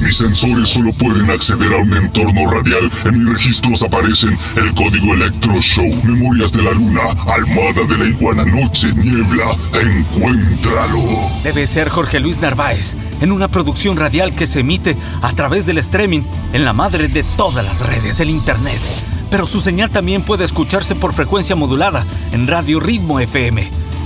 Mis sensores solo pueden acceder a un entorno radial. En mis registros aparecen el código Electro Show, Memorias de la Luna, Almada de la Iguana, Noche, Niebla. Encuéntralo. Debe ser Jorge Luis Narváez, en una producción radial que se emite a través del streaming en la madre de todas las redes, el Internet. Pero su señal también puede escucharse por frecuencia modulada en Radio Ritmo FM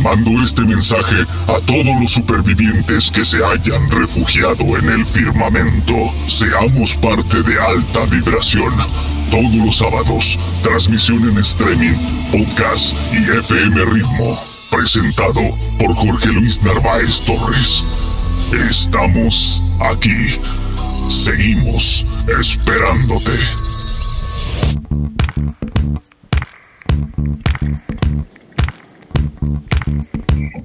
Mando este mensaje a todos los supervivientes que se hayan refugiado en el firmamento. Seamos parte de alta vibración. Todos los sábados, transmisión en streaming, podcast y FM Ritmo. Presentado por Jorge Luis Narváez Torres. Estamos aquí. Seguimos esperándote.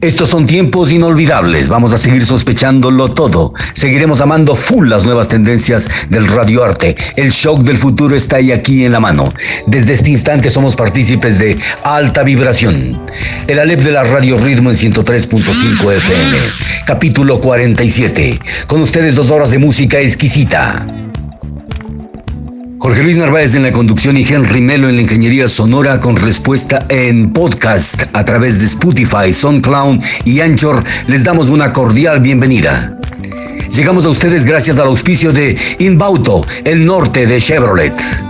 Estos son tiempos inolvidables. Vamos a seguir sospechándolo todo. Seguiremos amando full las nuevas tendencias del radioarte. El shock del futuro está ahí aquí en la mano. Desde este instante somos partícipes de Alta Vibración. El Alep de la Radio Ritmo en 103.5 FM. Capítulo 47. Con ustedes dos horas de música exquisita. Jorge Luis Narváez en la conducción y Henry Melo en la ingeniería sonora con respuesta en podcast a través de Spotify, SoundCloud y Anchor. Les damos una cordial bienvenida. Llegamos a ustedes gracias al auspicio de Inbauto, el norte de Chevrolet.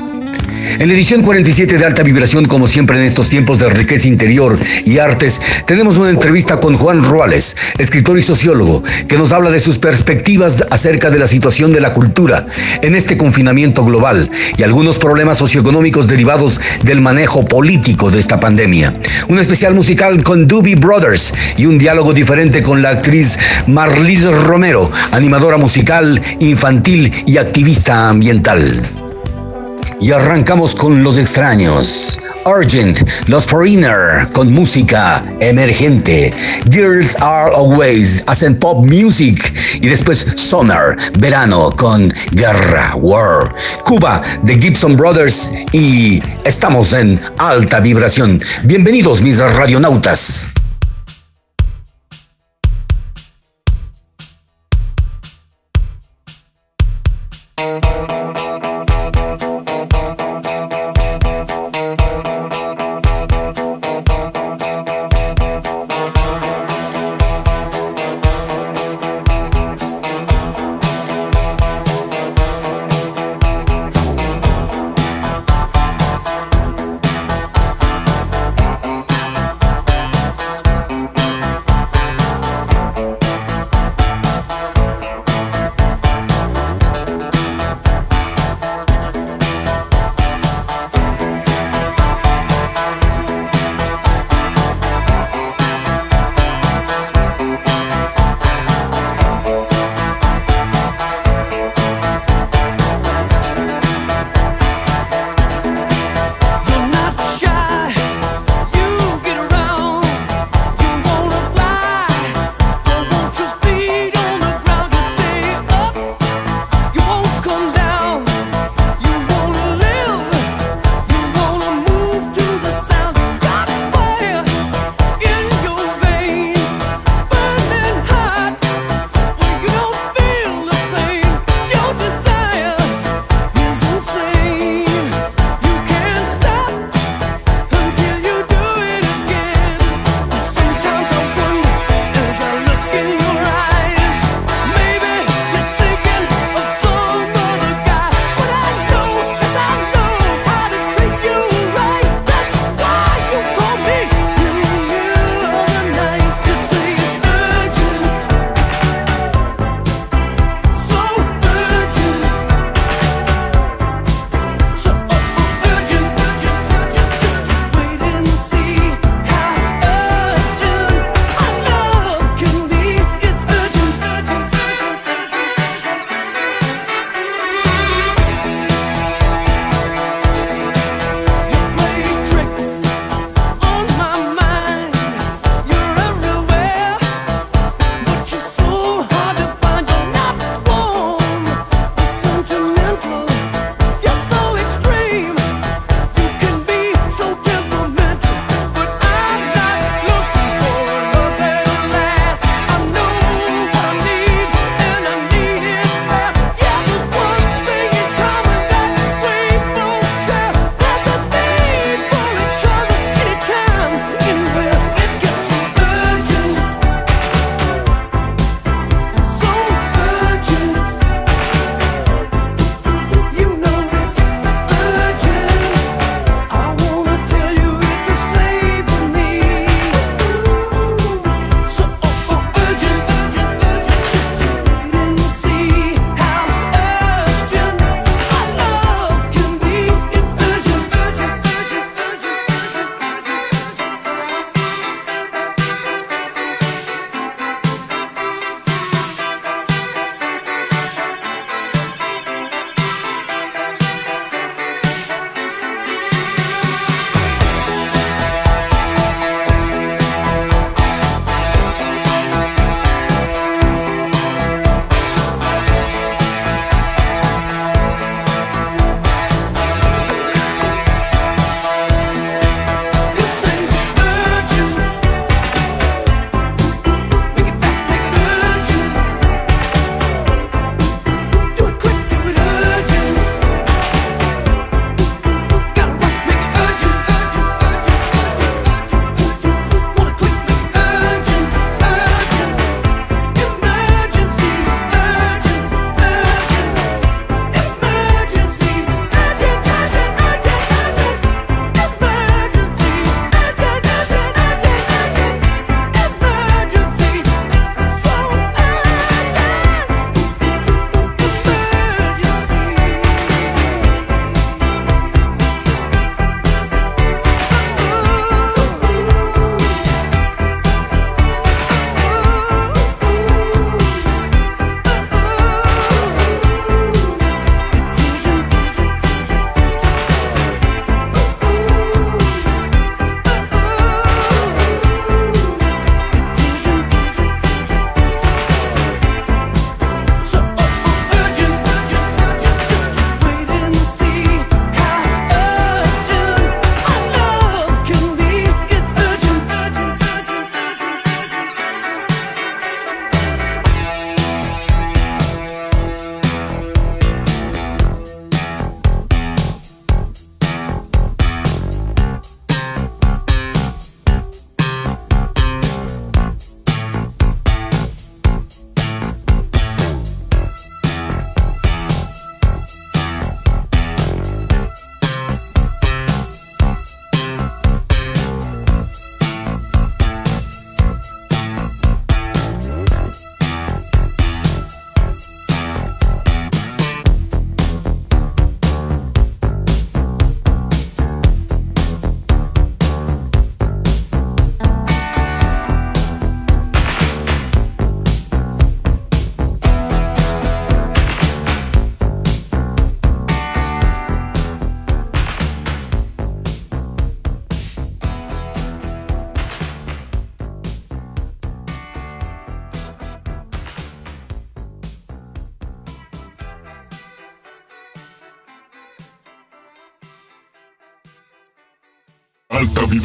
En la edición 47 de Alta Vibración, como siempre en estos tiempos de riqueza interior y artes, tenemos una entrevista con Juan Ruales, escritor y sociólogo, que nos habla de sus perspectivas acerca de la situación de la cultura en este confinamiento global y algunos problemas socioeconómicos derivados del manejo político de esta pandemia. Un especial musical con Doobie Brothers y un diálogo diferente con la actriz Marlise Romero, animadora musical, infantil y activista ambiental. Y arrancamos con Los Extraños. Argent, Los Foreigner, con música emergente. Girls Are Always hacen pop music. Y después Summer, verano, con Guerra, War. Cuba, The Gibson Brothers. Y estamos en alta vibración. Bienvenidos, mis radionautas.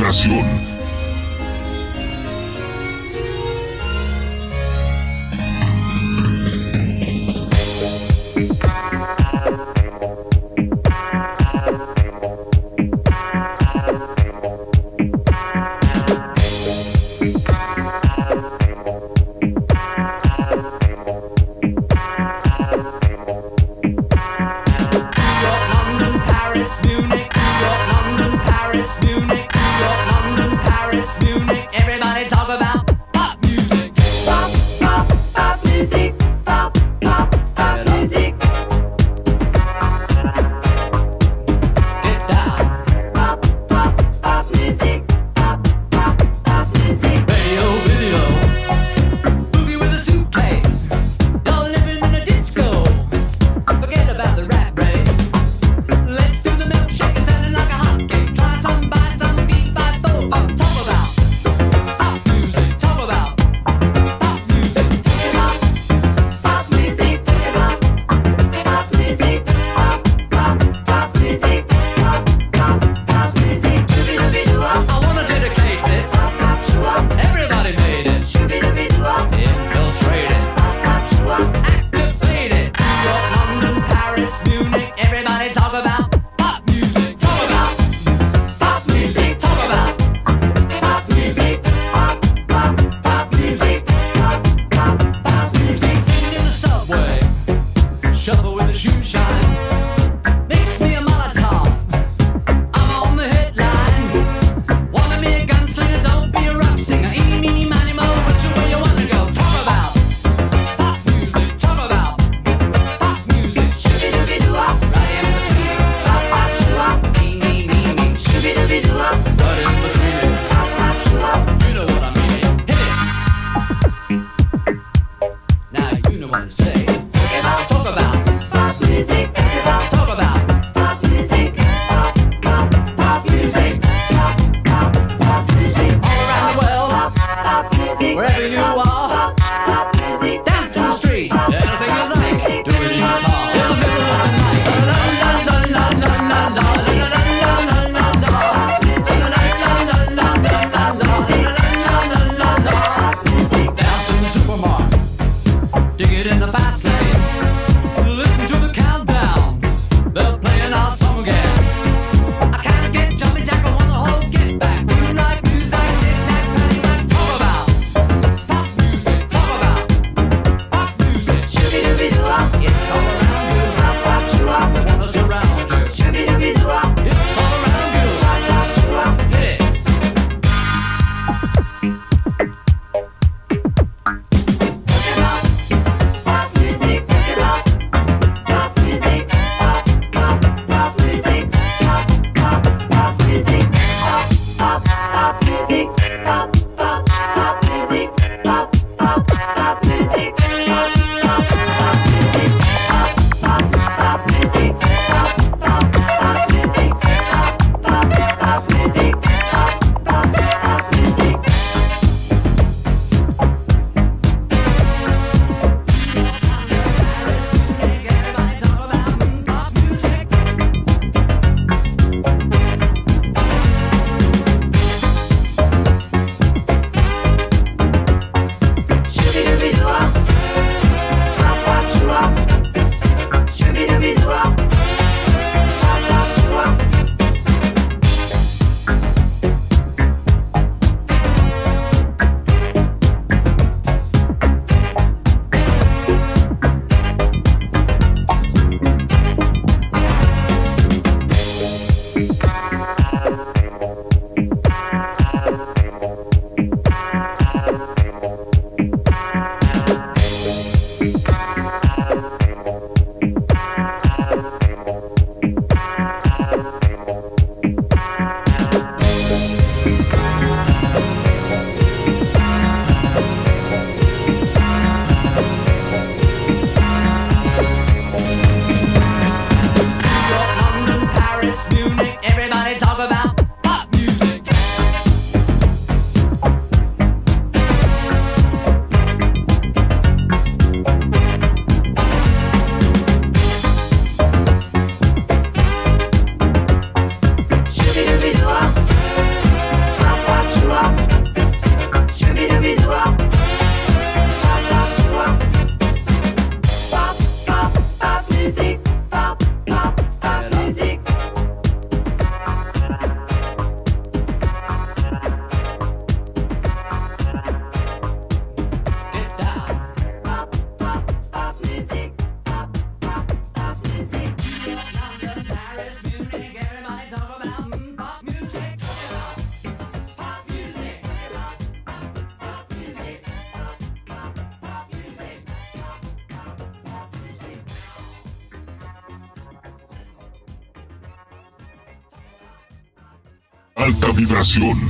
Alta vibración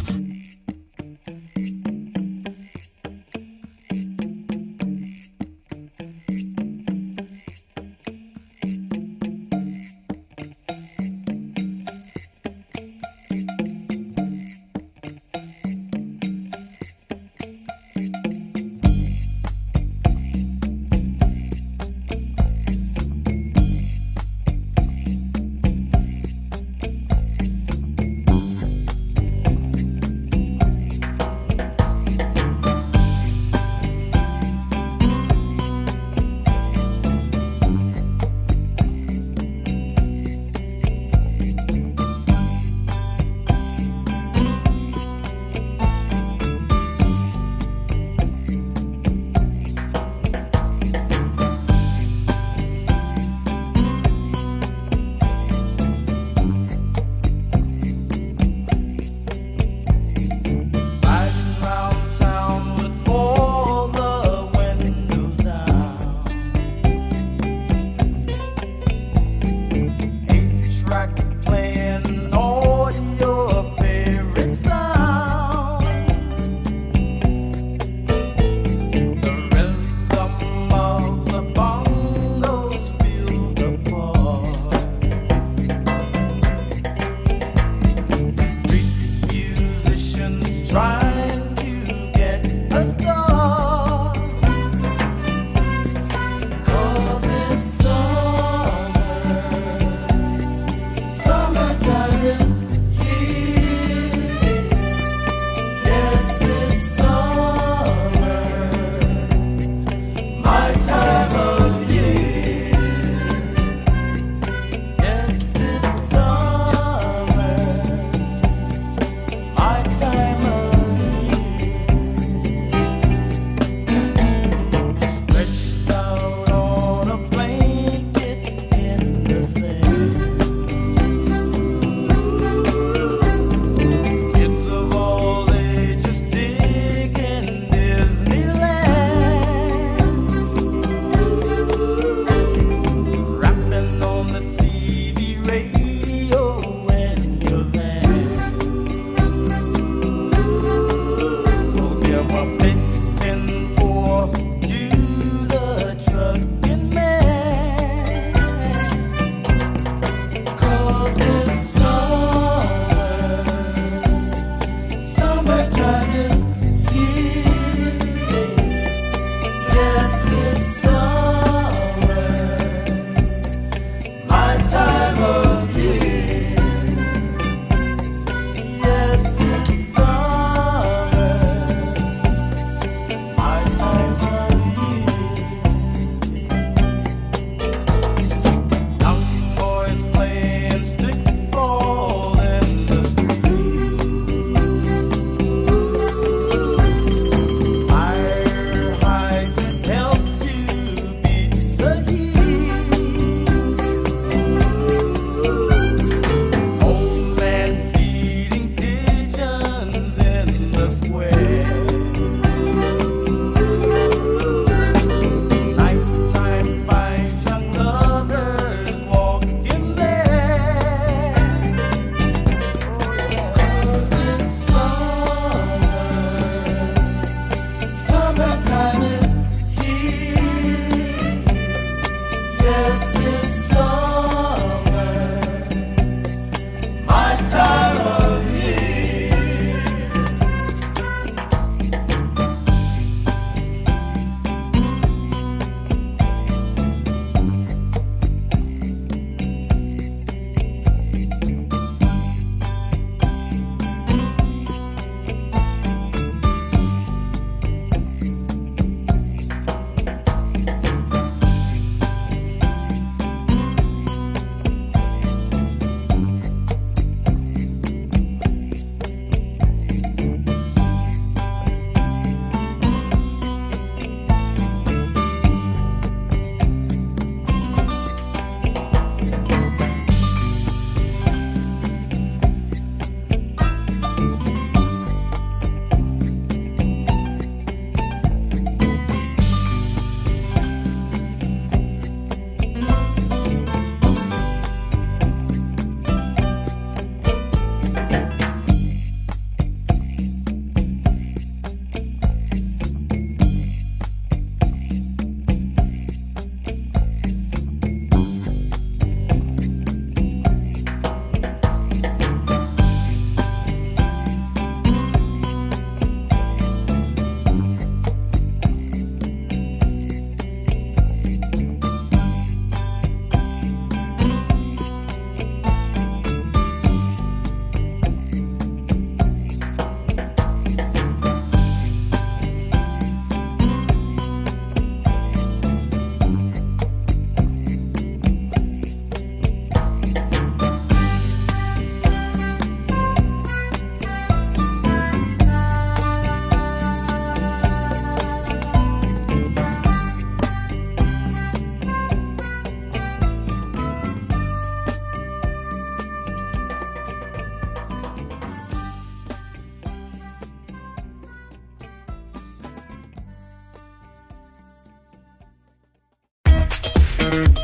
Thank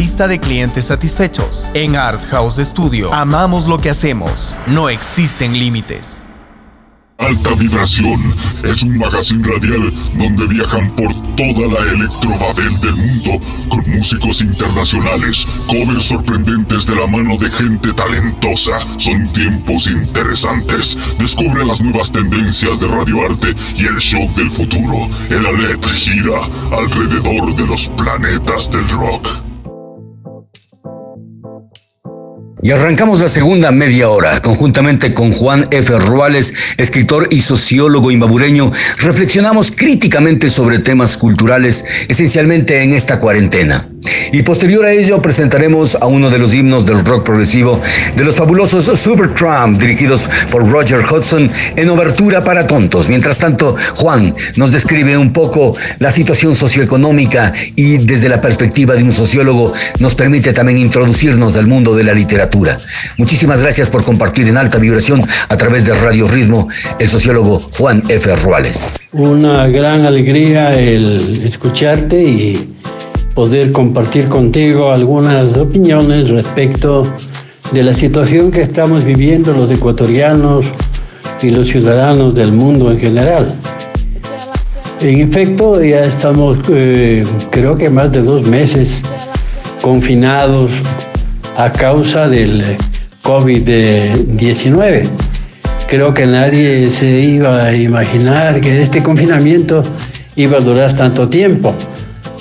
lista de clientes satisfechos. En Art House Studio amamos lo que hacemos. No existen límites. Alta Vibración es un magazine radial donde viajan por toda la electrobabel del mundo con músicos internacionales, covers sorprendentes de la mano de gente talentosa. Son tiempos interesantes. Descubre las nuevas tendencias de radioarte y el shock del futuro. El Alep gira alrededor de los planetas del rock. Y arrancamos la segunda media hora, conjuntamente con Juan F. Ruales, escritor y sociólogo imbabureño, reflexionamos críticamente sobre temas culturales, esencialmente en esta cuarentena. Y posterior a ello presentaremos a uno de los himnos del rock progresivo de los fabulosos Supertramp, dirigidos por Roger Hudson, en obertura para tontos. Mientras tanto, Juan nos describe un poco la situación socioeconómica y desde la perspectiva de un sociólogo nos permite también introducirnos al mundo de la literatura. Muchísimas gracias por compartir en alta vibración a través de Radio Ritmo el sociólogo Juan F. Ruales. Una gran alegría el escucharte y poder compartir contigo algunas opiniones respecto de la situación que estamos viviendo los ecuatorianos y los ciudadanos del mundo en general. En efecto, ya estamos, eh, creo que más de dos meses confinados a causa del COVID-19. Creo que nadie se iba a imaginar que este confinamiento iba a durar tanto tiempo.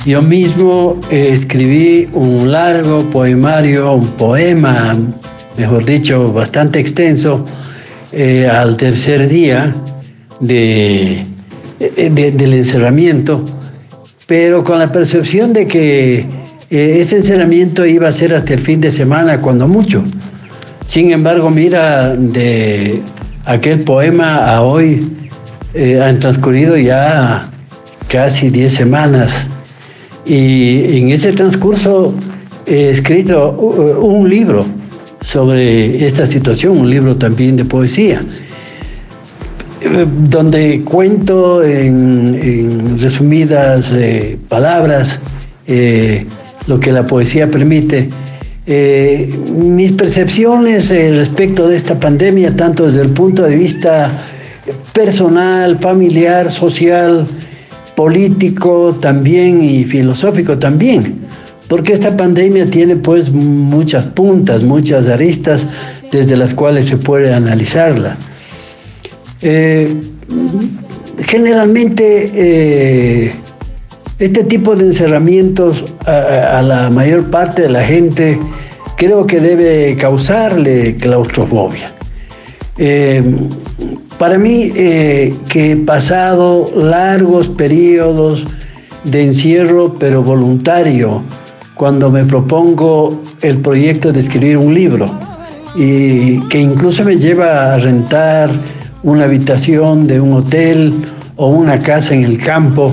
Yo mismo eh, escribí un largo poemario, un poema, mejor dicho, bastante extenso, eh, al tercer día de, del encerramiento, pero con la percepción de que eh, ese encerramiento iba a ser hasta el fin de semana, cuando mucho. Sin embargo, mira, de aquel poema a hoy han transcurrido ya casi 10 semanas y en ese transcurso he escrito un libro sobre esta situación, un libro también de poesía, donde cuento en, resumidas eh, palabras eh, lo que la poesía permite. Eh, mis percepciones respecto de esta pandemia, tanto desde el punto de vista personal, familiar, social, político también y filosófico también, porque esta pandemia tiene pues muchas puntas, muchas aristas desde las cuales se puede analizarla. Eh, generalmente eh, este tipo de encerramientos a, la mayor parte de la gente creo que debe causarle claustrofobia. Eh, para mí, eh, que he pasado largos periodos de encierro, pero voluntario, cuando me propongo el proyecto de escribir un libro, y que incluso me lleva a rentar una habitación de un hotel o una casa en el campo.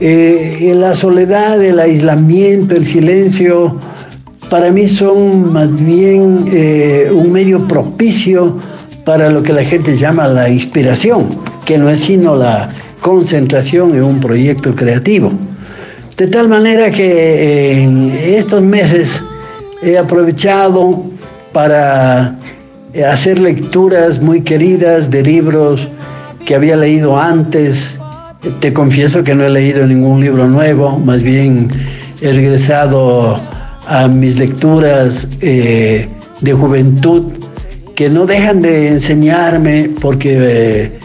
Eh, la soledad, el aislamiento, el silencio, para mí son más bien eh, un medio propicio para lo que la gente llama la inspiración, que no es sino la concentración en un proyecto creativo. De tal manera que en estos meses he aprovechado para hacer lecturas muy queridas de libros que había leído antes. Te confieso que no he leído ningún libro nuevo, más bien he regresado a mis lecturas eh, de juventud que no dejan de enseñarme porque eh,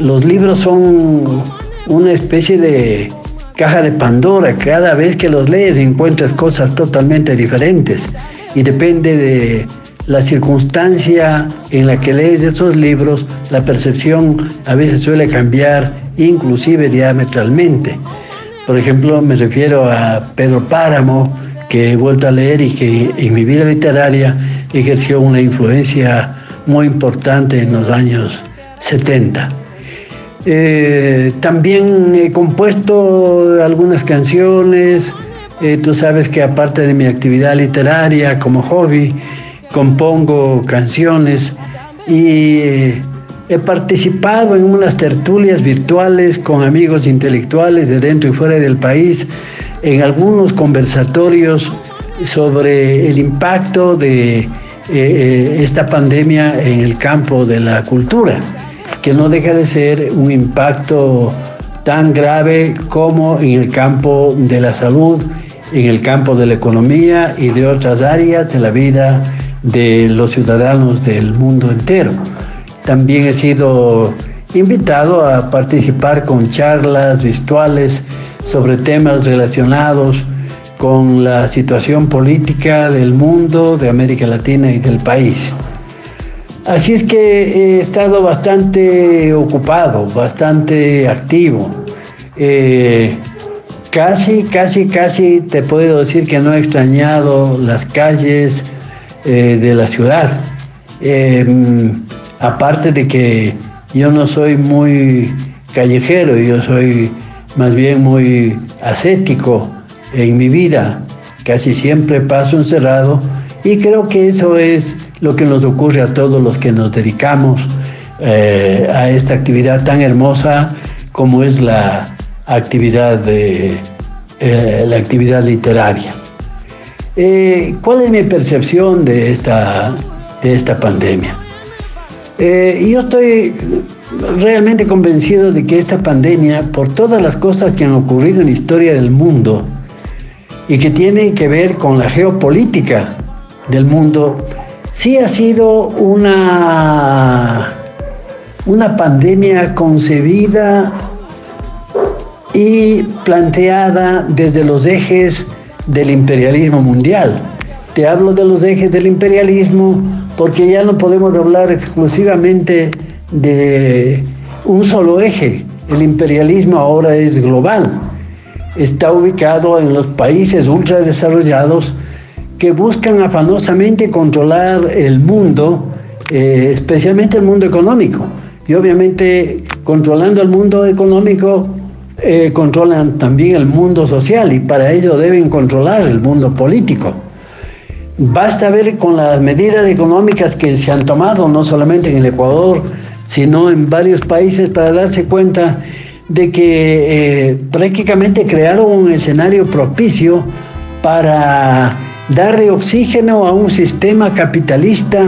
los libros son una especie de caja de Pandora. Cada vez que los lees encuentras cosas totalmente diferentes y depende de la circunstancia en la que lees esos libros, la percepción a veces suele cambiar, inclusive diametralmente. Por ejemplo, me refiero a Pedro Páramo, que he vuelto a leer y que en mi vida literaria ejerció una influencia muy importante en los años 70. Eh, también he compuesto algunas canciones, eh, tú sabes que aparte de mi actividad literaria como hobby, compongo canciones y eh, he participado en unas tertulias virtuales con amigos intelectuales de dentro y fuera del país, en algunos conversatorios sobre el impacto de eh, eh, esta pandemia en el campo de la cultura, que no deja de ser un impacto tan grave como en el campo de la salud, en el campo de la economía y de otras áreas de la vida de los ciudadanos del mundo entero. También he sido invitado a participar con charlas virtuales sobre temas relacionados con la situación política del mundo, de América Latina y del país. Así es que he estado bastante ocupado, bastante activo. Eh, casi, casi, casi te puedo decir que no he extrañado las calles, eh, de la ciudad. Em, aparte de que yo no soy muy callejero, yo soy más bien muy ascético en mi vida. Casi siempre paso encerrado y creo que eso es lo que nos ocurre a todos los que nos dedicamos eh, a esta actividad tan hermosa como es la actividad de eh, la actividad literaria. Eh, ¿Cuál es mi percepción de esta, de esta pandemia? Yo estoy realmente convencido de que esta pandemia, por todas las cosas que han ocurrido en la historia del mundo y que tienen que ver con la geopolítica del mundo, sí ha sido una, una pandemia concebida y planteada desde los ejes del imperialismo mundial. Te hablo de los ejes del imperialismo porque ya no podemos hablar exclusivamente de un solo eje. El imperialismo ahora es global. Está ubicado en los países ultradesarrollados que buscan afanosamente controlar el mundo, eh, especialmente el mundo económico. Y obviamente controlando el mundo económico eh, controlan también el mundo social y para ello deben controlar el mundo político. Basta ver con las medidas económicas que se han tomado, no solamente en el Ecuador, sino en varios países, para darse cuenta de que eh, prácticamente crearon un escenario propicio para darle oxígeno a un sistema capitalista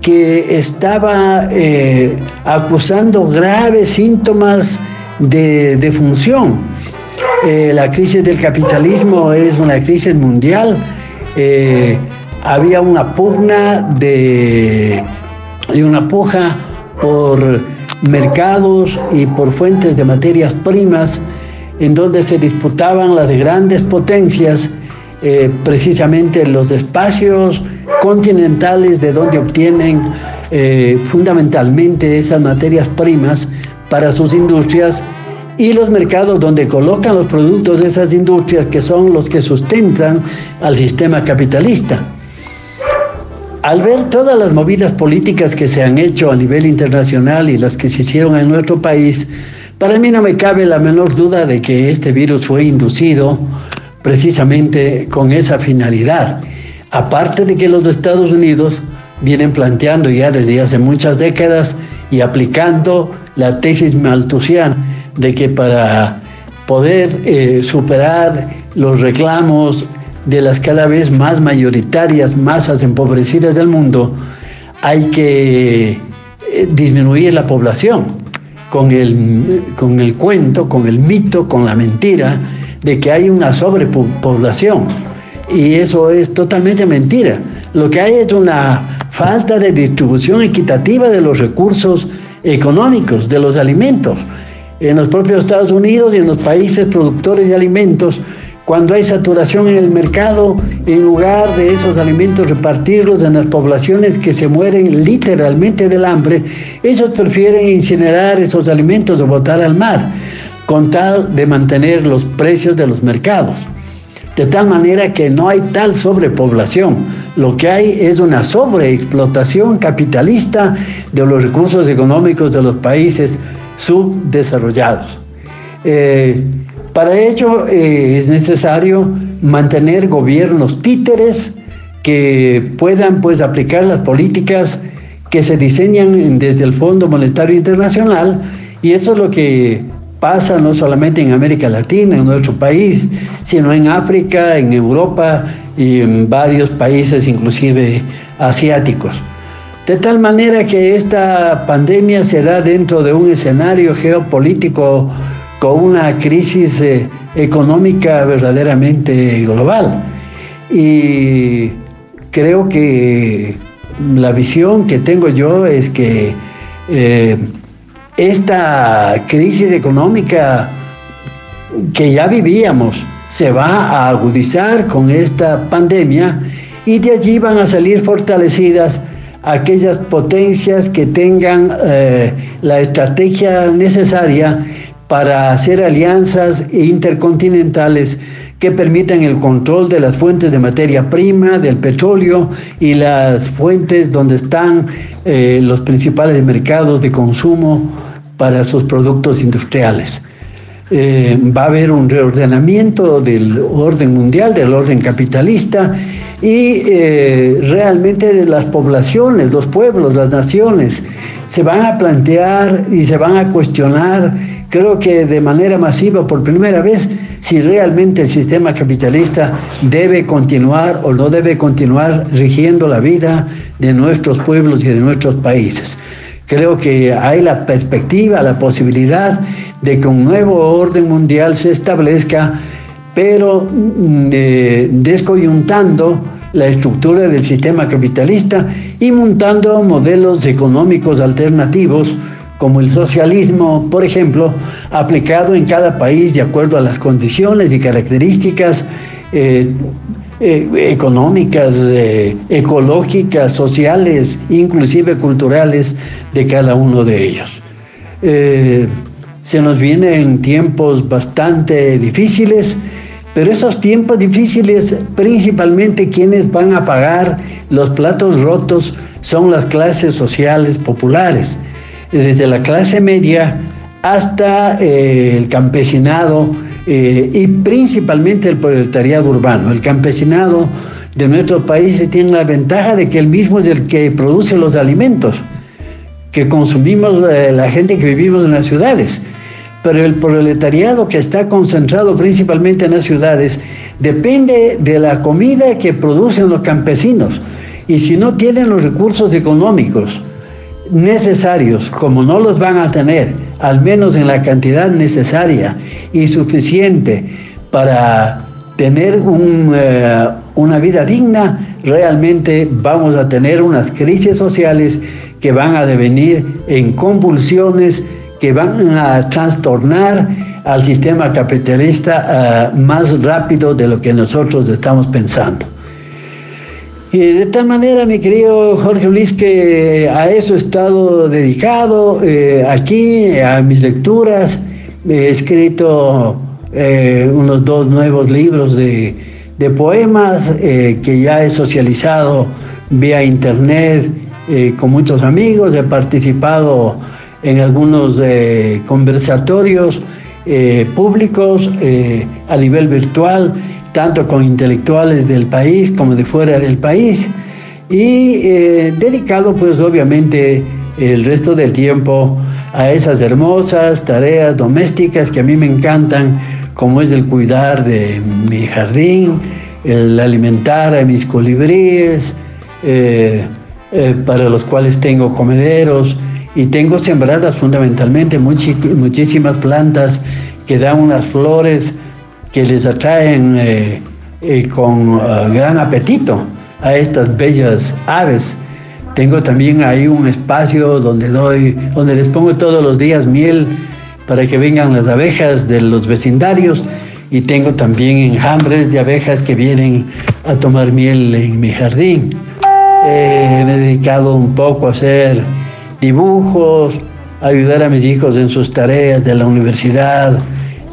que estaba eh, acusando graves síntomas de, función. Eh, la crisis del capitalismo es una crisis mundial. Había una pugna de, y una puja por mercados y por fuentes de materias primas en donde se disputaban las grandes potencias, eh, precisamente los espacios continentales de donde obtienen eh, fundamentalmente esas materias primas para sus industrias y los mercados donde colocan los productos de esas industrias que son los que sustentan al sistema capitalista. Al ver todas las movidas políticas que se han hecho a nivel internacional y las que se hicieron en nuestro país, para mí no me cabe la menor duda de que este virus fue inducido precisamente con esa finalidad. Aparte de que los Estados Unidos vienen planteando ya desde hace muchas décadas y aplicando la tesis malthusiana de que para poder eh, superar los reclamos de las cada vez más mayoritarias masas empobrecidas del mundo, hay que eh, disminuir la población con el, con el cuento, con el mito, con la mentira de que hay una sobrepoblación. Y eso es totalmente mentira. Lo que hay es una falta de distribución equitativa de los recursos económicos, de los alimentos. En los propios Estados Unidos y en los países productores de alimentos, cuando hay saturación en el mercado, en lugar de esos alimentos repartirlos en las poblaciones que se mueren literalmente del hambre, ellos prefieren incinerar esos alimentos o botar al mar, con tal de mantener los precios de los mercados. De tal manera que no hay tal sobrepoblación. Lo que hay es una sobreexplotación capitalista de los recursos económicos de los países subdesarrollados. Eh, para ello eh, es necesario mantener gobiernos títeres que puedan pues aplicar las políticas que se diseñan desde el Fondo Monetario Internacional y eso es lo que pasa no solamente en América Latina, en nuestro país, sino en África, en Europa y en varios países inclusive asiáticos. De tal manera que esta pandemia se da dentro de un escenario geopolítico con una crisis eh, económica verdaderamente global. Y creo que la visión que tengo yo es que eh, esta crisis económica que ya vivíamos se va a agudizar con esta pandemia y de allí van a salir fortalecidas aquellas potencias que tengan eh, la estrategia necesaria para hacer alianzas intercontinentales que permitan el control de las fuentes de materia prima, del petróleo y las fuentes donde están eh, los principales mercados de consumo para sus productos industriales. Eh, va a haber un reordenamiento del orden mundial, del orden capitalista y eh, realmente las poblaciones, los pueblos, las naciones se van a plantear y se van a cuestionar creo que de manera masiva por primera vez si realmente el sistema capitalista debe continuar o no debe continuar rigiendo la vida de nuestros pueblos y de nuestros países. Creo que hay la perspectiva, la posibilidad de que un nuevo orden mundial se establezca, pero mm, descoyuntando la estructura del sistema capitalista y montando modelos económicos alternativos como el socialismo, por ejemplo, aplicado en cada país de acuerdo a las condiciones y características eh, eh, económicas, eh, ecológicas, sociales, inclusive culturales de cada uno de ellos. se nos vienen tiempos bastante difíciles, pero esos tiempos difíciles, principalmente quienes van a pagar los platos rotos son las clases sociales populares desde la clase media hasta eh, el campesinado eh, y principalmente el proletariado urbano. El campesinado de nuestro país tiene la ventaja de que él mismo es el que produce los alimentos que consumimos eh, la gente que vivimos en las ciudades. Pero el proletariado que está concentrado principalmente en las ciudades depende de la comida que producen los campesinos. Y si no tienen los recursos económicos, necesarios, como no los van a tener, al menos en la cantidad necesaria y suficiente para tener eh, una vida digna, realmente vamos a tener unas crisis sociales que van a devenir en convulsiones, que van a trastornar al sistema capitalista eh, más rápido de lo que nosotros estamos pensando. Y de tal manera, mi querido Jorge Luis, que a eso he estado dedicado, eh, aquí, a mis lecturas. He escrito eh, unos dos nuevos libros de, de poemas eh, que ya he socializado vía internet con muchos amigos. He participado en algunos conversatorios públicos a nivel virtual tanto con intelectuales del país como de fuera del país, y eh, dedicado pues obviamente el resto del tiempo a esas hermosas tareas domésticas que a mí me encantan, como es el cuidar de mi jardín, el alimentar a mis colibríes, eh, eh, para los cuales tengo comederos y tengo sembradas fundamentalmente muchísimas plantas que dan unas flores que les atraen eh, eh, con eh, gran apetito a estas bellas aves. Tengo también ahí un espacio donde doy, donde les pongo todos los días miel para que vengan las abejas de los vecindarios y tengo también enjambres de abejas que vienen a tomar miel en mi jardín. me he dedicado un poco a hacer dibujos, ayudar a mis hijos en sus tareas de la universidad,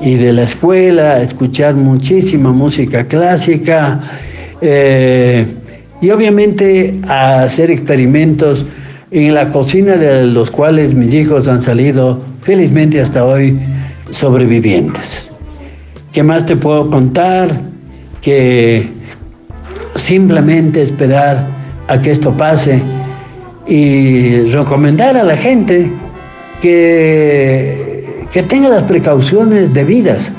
y de la escuela, escuchar muchísima música clásica eh, y obviamente a hacer experimentos en la cocina de los cuales mis hijos han salido felizmente hasta hoy sobrevivientes. ¿Qué más te puedo contar? Que simplemente esperar a que esto pase y recomendar a la gente que que tenga las precauciones debidas.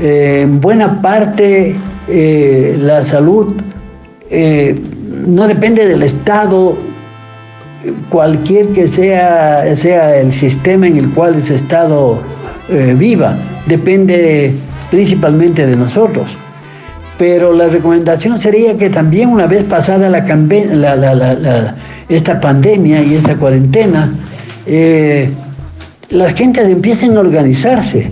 Eh, en buena parte eh, la salud eh, no depende del Estado, cualquier que sea, sea el sistema en el cual ese Estado viva, depende principalmente de nosotros. Pero la recomendación sería que también una vez pasada la, esta pandemia y esta cuarentena, las gentes empiecen a organizarse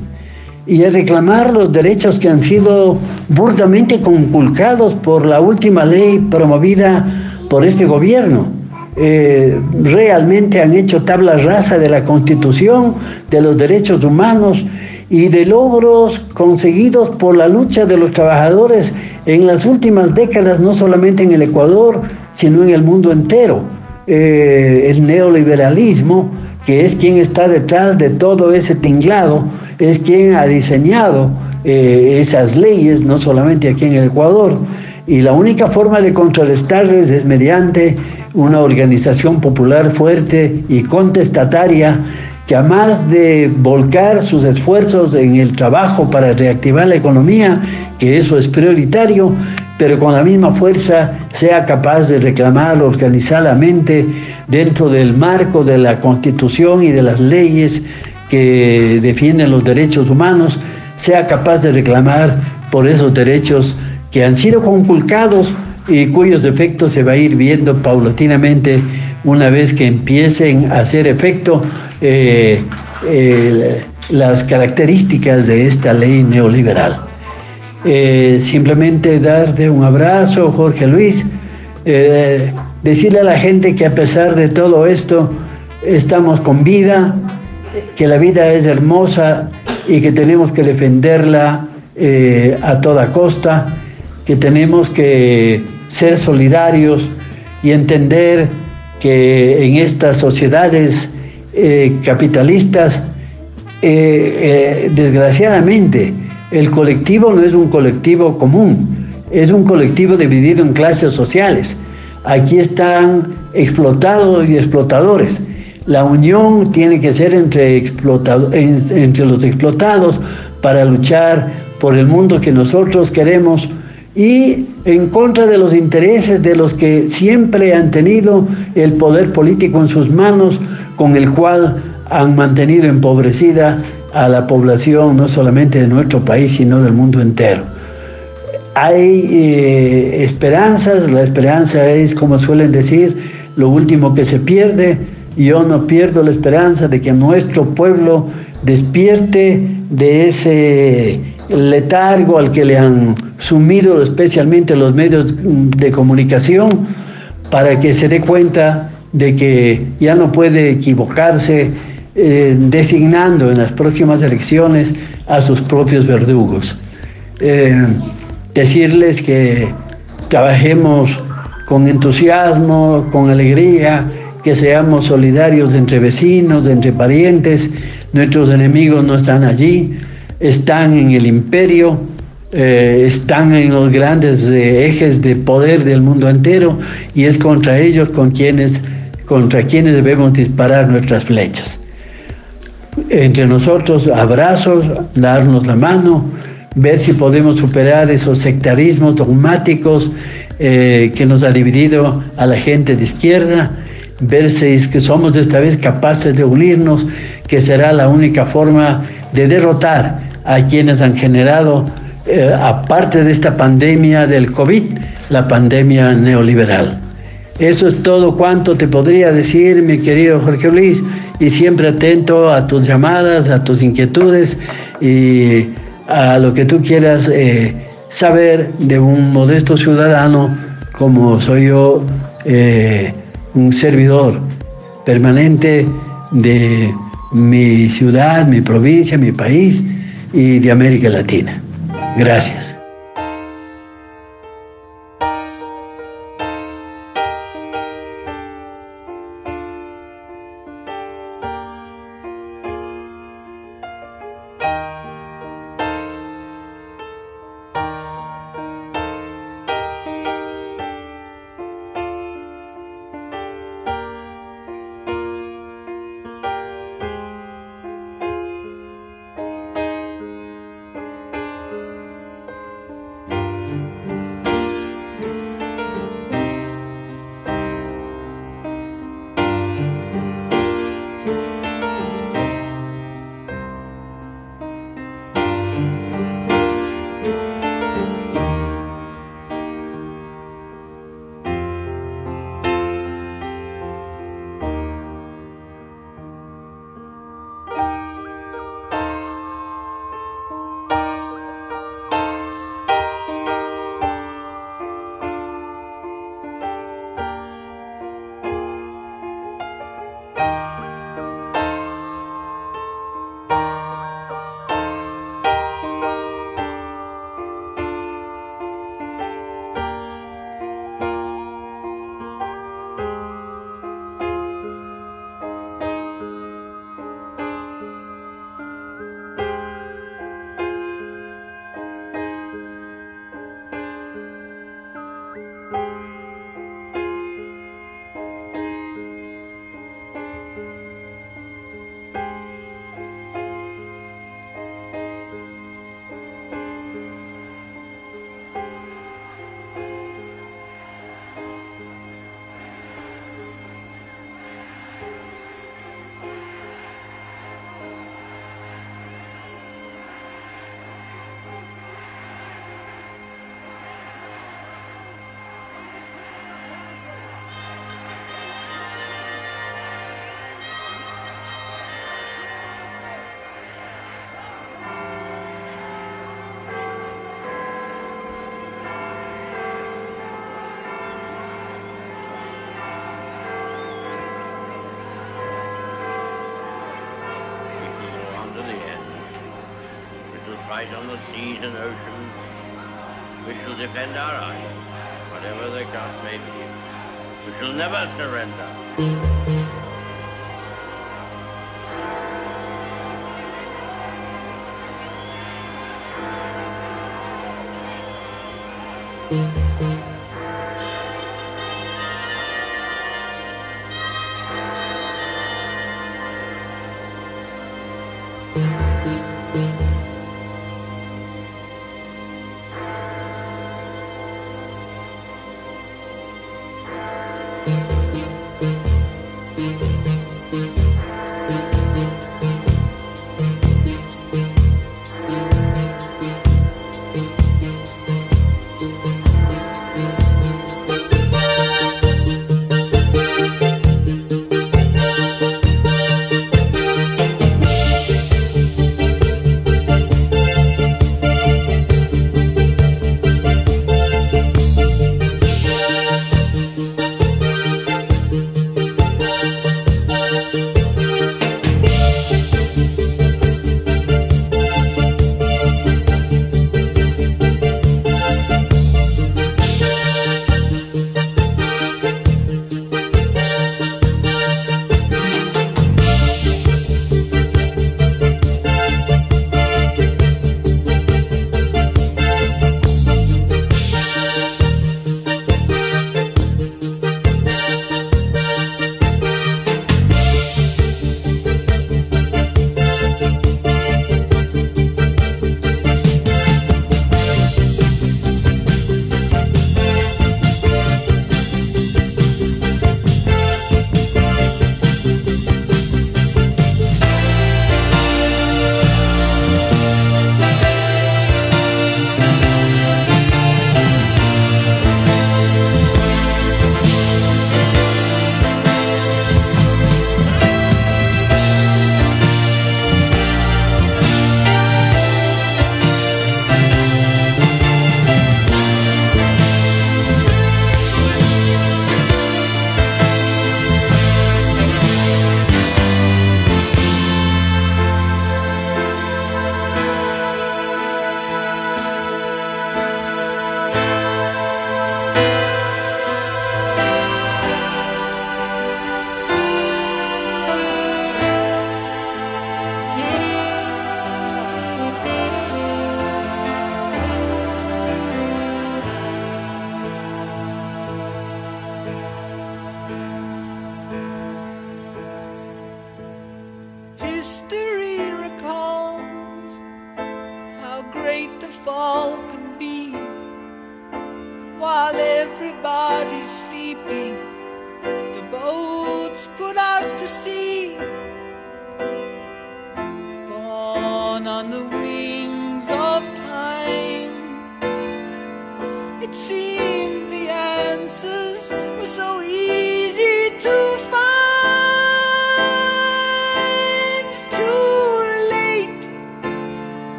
y a reclamar los derechos que han sido burdamente conculcados por la última ley promovida por este gobierno. Eh, realmente han hecho tabla rasa de la constitución, de los derechos humanos y de logros conseguidos por la lucha de los trabajadores en las últimas décadas, no solamente en el Ecuador, sino en el mundo entero. Eh, el neoliberalismo que es quien está detrás de todo ese tinglado, es quien ha diseñado eh, esas leyes, no solamente aquí en el Ecuador. Y la única forma de contrarrestarles es mediante una organización popular fuerte y contestataria que además de volcar sus esfuerzos en el trabajo para reactivar la economía, que eso es prioritario, pero con la misma fuerza sea capaz de reclamar organizadamente dentro del marco de la Constitución y de las leyes que defienden los derechos humanos, sea capaz de reclamar por esos derechos que han sido conculcados y cuyos efectos se va a ir viendo paulatinamente una vez que empiecen a hacer efecto eh, eh, las características de esta ley neoliberal. Eh, simplemente darte un abrazo, Jorge Luis, eh, decirle a la gente que a pesar de todo esto, estamos con vida, que la vida es hermosa y que tenemos que defenderla eh, a toda costa, que tenemos que ser solidarios y entender que en estas sociedades capitalistas, desgraciadamente, el colectivo no es un colectivo común, es un colectivo dividido en clases sociales. Aquí están explotados y explotadores. La unión tiene que ser entre, los explotados para luchar por el mundo que nosotros queremos y en contra de los intereses de los que siempre han tenido el poder político en sus manos, con el cual han mantenido empobrecida a la población no solamente de nuestro país, sino del mundo entero. Hay eh, esperanzas, la esperanza es, como suelen decir, lo último que se pierde. Yo no pierdo la esperanza de que nuestro pueblo despierte de ese letargo al que le han sumido especialmente los medios de comunicación para que se dé cuenta de que ya no puede equivocarse eh, designando en las próximas elecciones a sus propios verdugos. Eh, decirles que trabajemos con entusiasmo, con alegría, que seamos solidarios entre vecinos, entre parientes. Nuestros enemigos no están allí, están en el imperio, eh, están en los grandes ejes de poder del mundo entero y es contra ellos con quienes, contra quienes debemos disparar nuestras flechas. Entre nosotros, abrazos, darnos la mano, ver si podemos superar esos sectarismos dogmáticos eh, que nos ha dividido a la gente de izquierda, ver si es que somos esta vez capaces de unirnos, que será la única forma de derrotar a quienes han generado, eh, aparte de esta pandemia del COVID, la pandemia neoliberal. Eso es todo cuanto te podría decir, mi querido Jorge Luis, y siempre atento a tus llamadas, a tus inquietudes y a lo que tú quieras eh, saber de un modesto ciudadano como soy yo, eh, un servidor permanente de mi ciudad, mi provincia, mi país y de América Latina. Gracias. Fight on the seas and oceans. We shall defend our island, whatever the cost may be. We shall never surrender.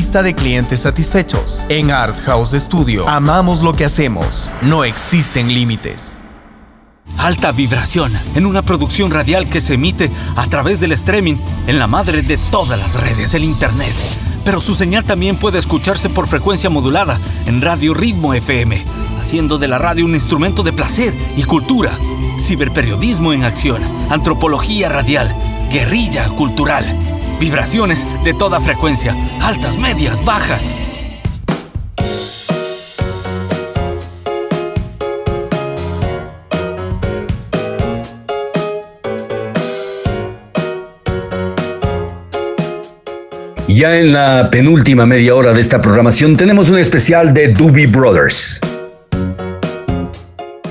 lista de clientes satisfechos. En Art House Studio, amamos lo que hacemos. No existen límites. Alta vibración en una producción radial que se emite a través del streaming en la madre de todas las redes, el Internet. Pero su señal también puede escucharse por frecuencia modulada en Radio Ritmo FM, haciendo de la radio un instrumento de placer y cultura. Ciberperiodismo en acción, antropología radial, guerrilla cultural, vibraciones de toda frecuencia, altas, medias, bajas. Ya en la penúltima media hora de esta programación tenemos un especial de Doobie Brothers.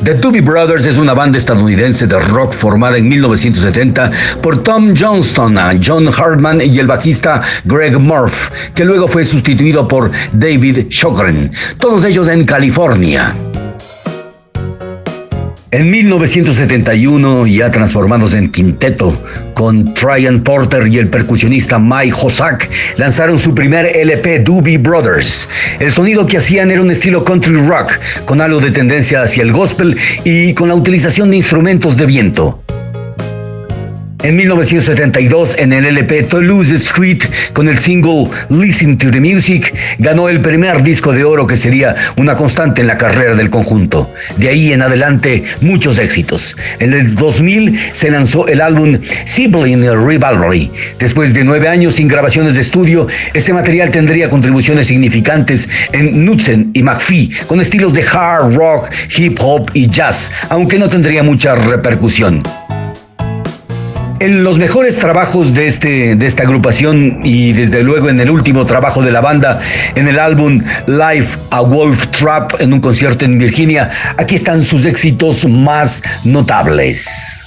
The Doobie Brothers es una banda estadounidense de rock formada en 1970 por Tom Johnston, John Hartman y el bajista Greg Murph, que luego fue sustituido por David Shogren, todos ellos en California. En 1971, ya transformados en quinteto, con Tryon Porter y el percusionista Mike Hosak, lanzaron su primer LP Doobie Brothers. El sonido que hacían era un estilo country rock, con algo de tendencia hacia el gospel y con la utilización de instrumentos de viento. En 1972, en el LP Toulouse Street, con el single Listen to the Music, ganó el primer disco de oro que sería una constante en la carrera del conjunto. De ahí en adelante, muchos éxitos. En el 2000 se lanzó el álbum Sibling Rivalry. Después de nueve años sin grabaciones de estudio, este material tendría contribuciones significantes en Knudsen y McPhee, con estilos de hard rock, hip hop y jazz, aunque no tendría mucha repercusión. En los mejores trabajos de, este, de esta agrupación y desde luego en el último trabajo de la banda, en el álbum Live a Wolf Trap en un concierto en Virginia, aquí están sus éxitos más notables.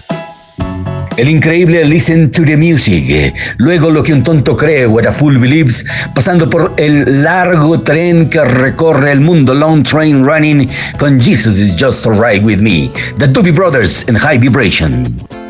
El increíble Listen to the Music, luego lo que un tonto cree o era Full Believes, pasando por el largo tren que recorre el mundo, Long Train Running, con Jesus is Just Alright With Me, The Doobie Brothers in High Vibration.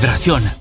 Vibración.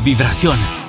vibración.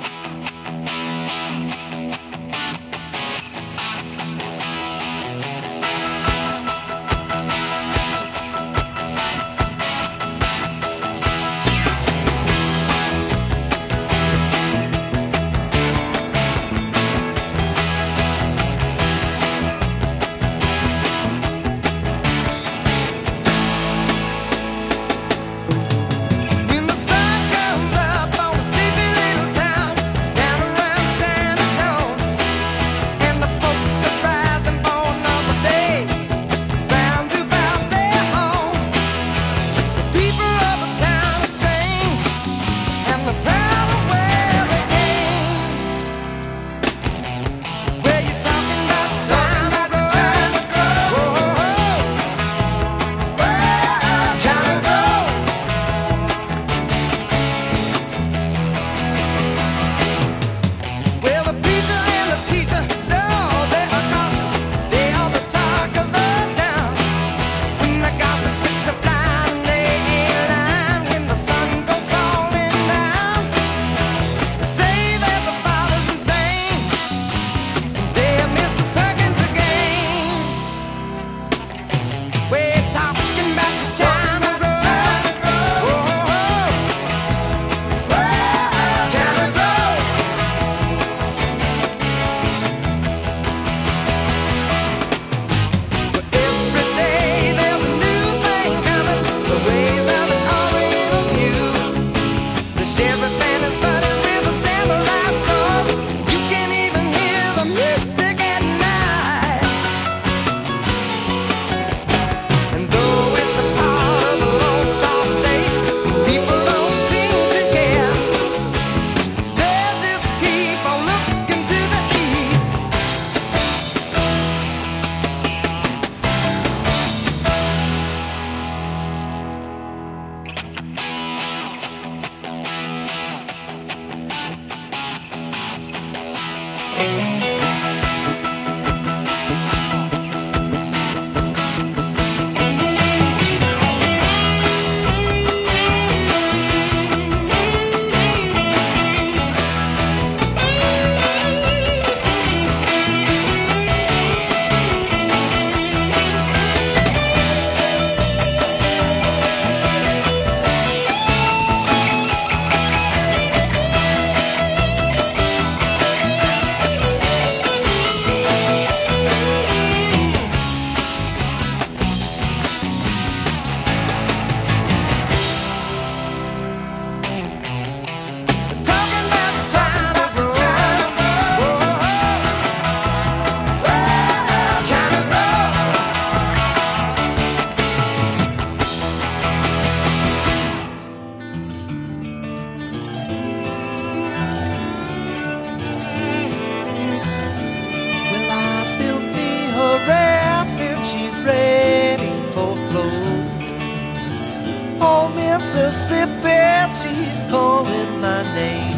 Mississippi, she's calling my name.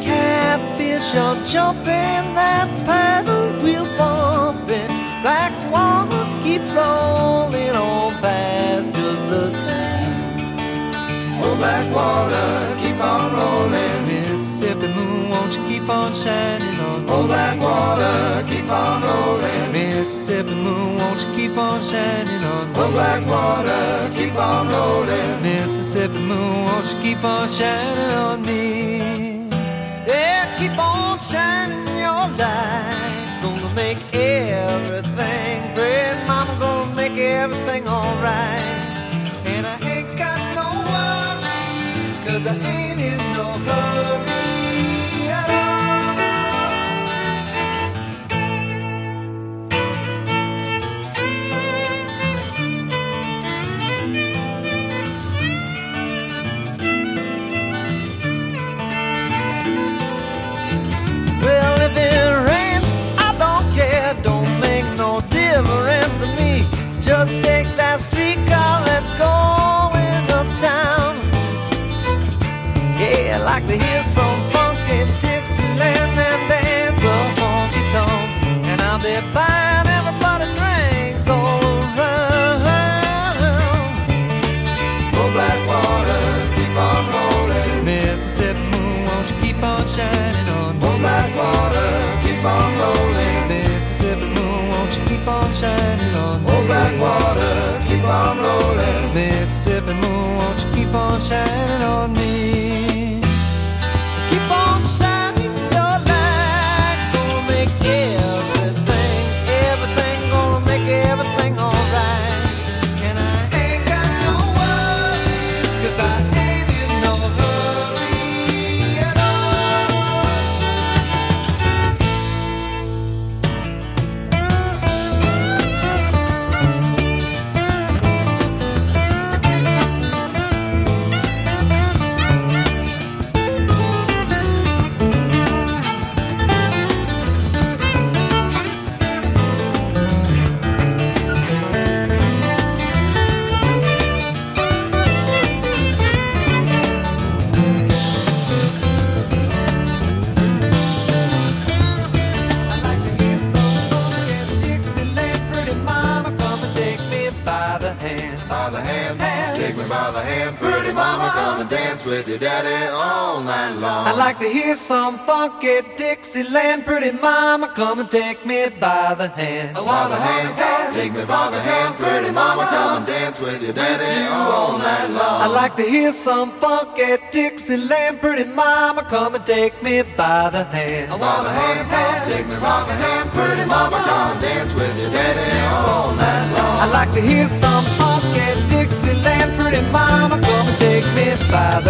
Catfish are jumping, that paddle wheel bumping. Black water keep rolling on past just the same. Oh, black water the moon, won't you keep on shining on me? Old black water, keep on rolling. Mississippi moon, won't you keep on shining on me? Old black water, keep on rolling. Mississippi moon, won't you keep on shining on me? Yeah, keep on shining your light. Gonna make everything great, mama. Gonna make everything alright. And I ain't got no worries, cause I ain't in no hurry. Shining on me. Black water, keep on rolling. Mississippi moon, won't you keep on shining on me? Oh, black water, keep on rolling. Mississippi moon, won't you keep on shining on me? With your daddy all night long. I'd like to hear some funky Dixieland. Pretty mama, come and take me by the hand. I By the hand, take me by the hand, pretty mama, come and dance with your daddy all night long. I'd like to hear some funky Dixieland. Pretty mama, come and take me by the hand. I By the hand, take me by the hand, pretty mama, come and dance with your daddy all night long. I'd like to hear some funky Dixieland. Pretty mama, come and take me by the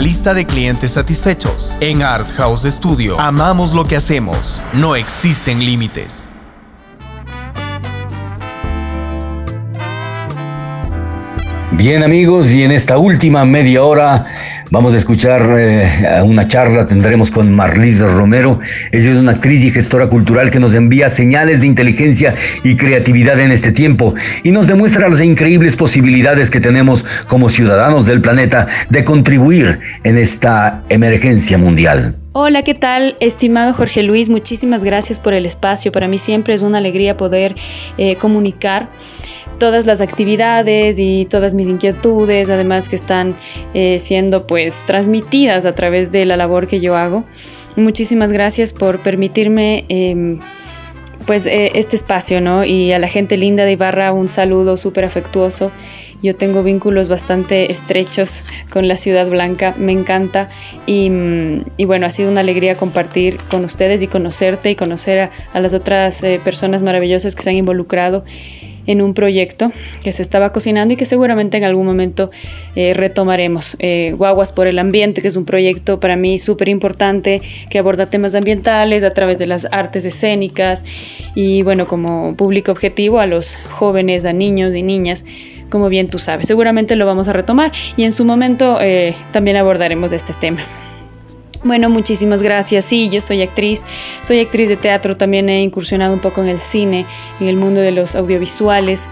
lista de clientes satisfechos. En Art House Studio amamos lo que hacemos. No existen límites. Bien amigos, y en esta última media hora vamos a escuchar eh, una charla, tendremos con Marlis Romero. Ella es una actriz y gestora cultural que nos envía señales de inteligencia y creatividad en este tiempo y nos demuestra las increíbles posibilidades que tenemos como ciudadanos del planeta de contribuir en esta emergencia mundial. Hola, ¿qué tal? Estimado Jorge Luis, muchísimas gracias por el espacio. Para mí siempre es una alegría poder eh, comunicar todas las actividades y todas mis inquietudes, además que están eh, siendo pues transmitidas a través de la labor que yo hago. Muchísimas gracias por permitirme... Eh, pues eh, este espacio, ¿no? Y a la gente linda de Ibarra un saludo súper afectuoso. Yo tengo vínculos bastante estrechos con la Ciudad Blanca, me encanta y, mm, y bueno, ha sido una alegría compartir con ustedes y conocerte y conocer a, a las otras eh, personas maravillosas que se han involucrado en un proyecto que se estaba cocinando y que seguramente en algún momento eh, retomaremos. Eh, Guaguas por el Ambiente, que es un proyecto para mí súper importante que aborda temas ambientales a través de las artes escénicas y bueno, como público objetivo a los jóvenes, a niños y niñas como bien tú sabes. Seguramente lo vamos a retomar y en su momento eh, también abordaremos este tema. Bueno, muchísimas gracias. Sí, yo soy actriz, soy actriz de teatro, también he incursionado un poco en el cine, en el mundo de los audiovisuales,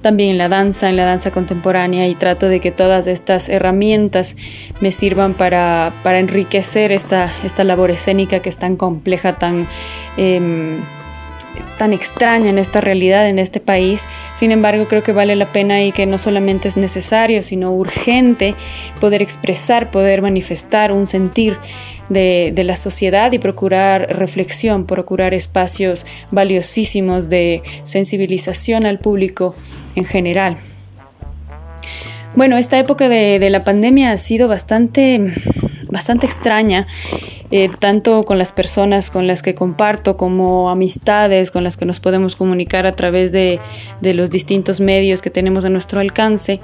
también en la danza, en la danza contemporánea y trato de que todas estas herramientas me sirvan para, para enriquecer esta, esta labor escénica que es tan compleja, tan... Eh, tan extraña en esta realidad, en este país. Sin embargo, creo que vale la pena y que no solamente es necesario, sino urgente poder expresar, poder manifestar un sentir de, la sociedad y procurar reflexión, procurar espacios valiosísimos de sensibilización al público en general. Bueno, esta época de la pandemia ha sido bastante, bastante extraña, eh, tanto con las personas con las que comparto como amistades con las que nos podemos comunicar a través de, de los distintos medios que tenemos a nuestro alcance.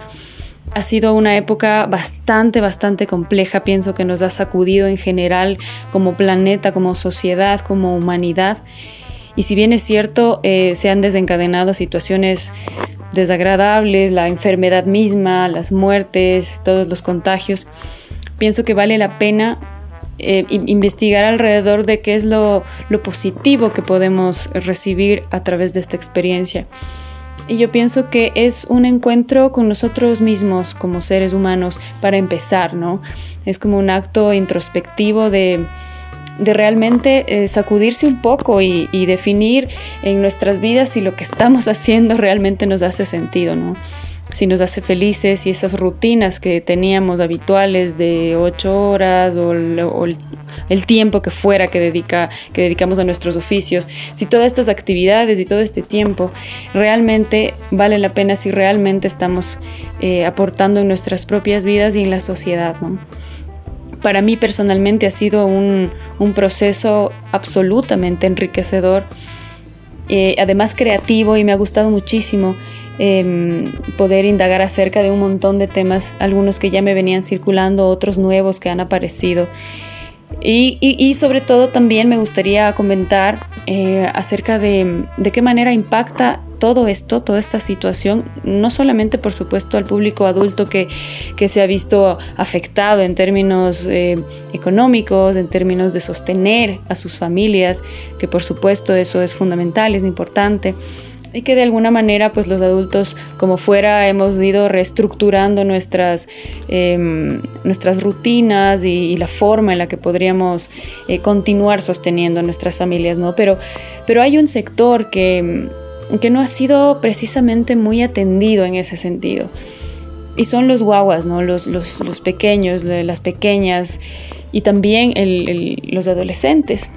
Ha sido una época bastante, bastante compleja, pienso que nos ha sacudido en general como planeta, como sociedad, como humanidad. Y si bien es cierto, eh, se han desencadenado situaciones desagradables, la enfermedad misma, las muertes, todos los contagios, pienso que vale la pena eh, investigar alrededor de qué es lo, lo positivo que podemos recibir a través de esta experiencia. Y yo pienso que es un encuentro con nosotros mismos como seres humanos para empezar, ¿no? Es como un acto introspectivo de de realmente eh, sacudirse un poco y, y, definir en nuestras vidas si lo que estamos haciendo realmente nos hace sentido, ¿no? Si nos hace felices y esas rutinas que teníamos habituales de ocho horas o, o el, el, tiempo que fuera que, dedica, que dedicamos a nuestros oficios, si todas estas actividades y todo este tiempo realmente vale la pena, si realmente estamos eh, aportando en nuestras propias vidas y en la sociedad, ¿no? para mí personalmente ha sido un, un proceso absolutamente enriquecedor, eh, además creativo y me ha gustado muchísimo eh, poder indagar acerca de un montón de temas, algunos que ya me venían circulando, otros nuevos que han aparecido. Y, y, y sobre todo también me gustaría comentar eh, acerca de, de qué manera impacta todo esto, toda esta situación, no solamente por supuesto al público adulto que, que se ha visto afectado en términos eh, económicos, en términos de sostener a sus familias, que por supuesto eso es fundamental, es importante, y que de alguna manera pues los adultos como fuera hemos ido reestructurando nuestras, eh, nuestras rutinas y, y, la forma en la que podríamos eh, continuar sosteniendo nuestras familias, ¿no? Pero, pero hay un sector que que no ha sido precisamente muy atendido en ese sentido. Y son los guaguas, ¿no? los, los, los pequeños, las pequeñas y también el, el, los adolescentes.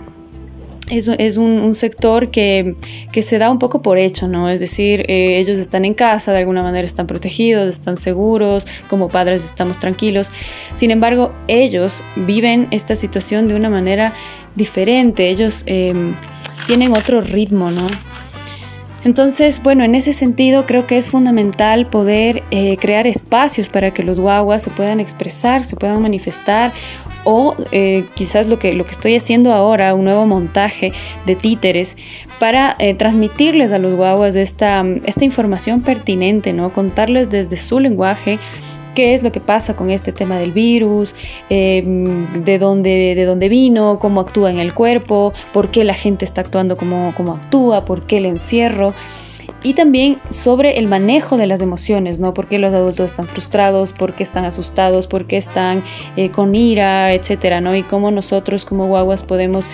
Es, un, sector que, se da un poco por hecho, ¿no? Es decir, eh, ellos están en casa, de alguna manera están protegidos, están seguros, como padres estamos tranquilos. Sin embargo, ellos viven esta situación de una manera diferente, ellos eh, tienen otro ritmo, ¿no? Entonces, bueno, en ese sentido creo que es fundamental poder eh, crear espacios para que los guaguas se puedan expresar, se puedan manifestar o eh, quizás lo que, lo que estoy haciendo ahora, un nuevo montaje de títeres para eh, transmitirles a los guaguas esta, esta información pertinente, ¿no? Contarles desde su lenguaje qué es lo que pasa con este tema del virus, eh, de, dónde, de dónde vino, cómo actúa en el cuerpo, por qué la gente está actuando como, como actúa, por qué el encierro y también sobre el manejo de las emociones, ¿no? ¿Por qué los adultos están frustrados? ¿Por qué están asustados? ¿Por qué están eh, con ira? Etcétera, ¿no? Y cómo nosotros como guaguas podemos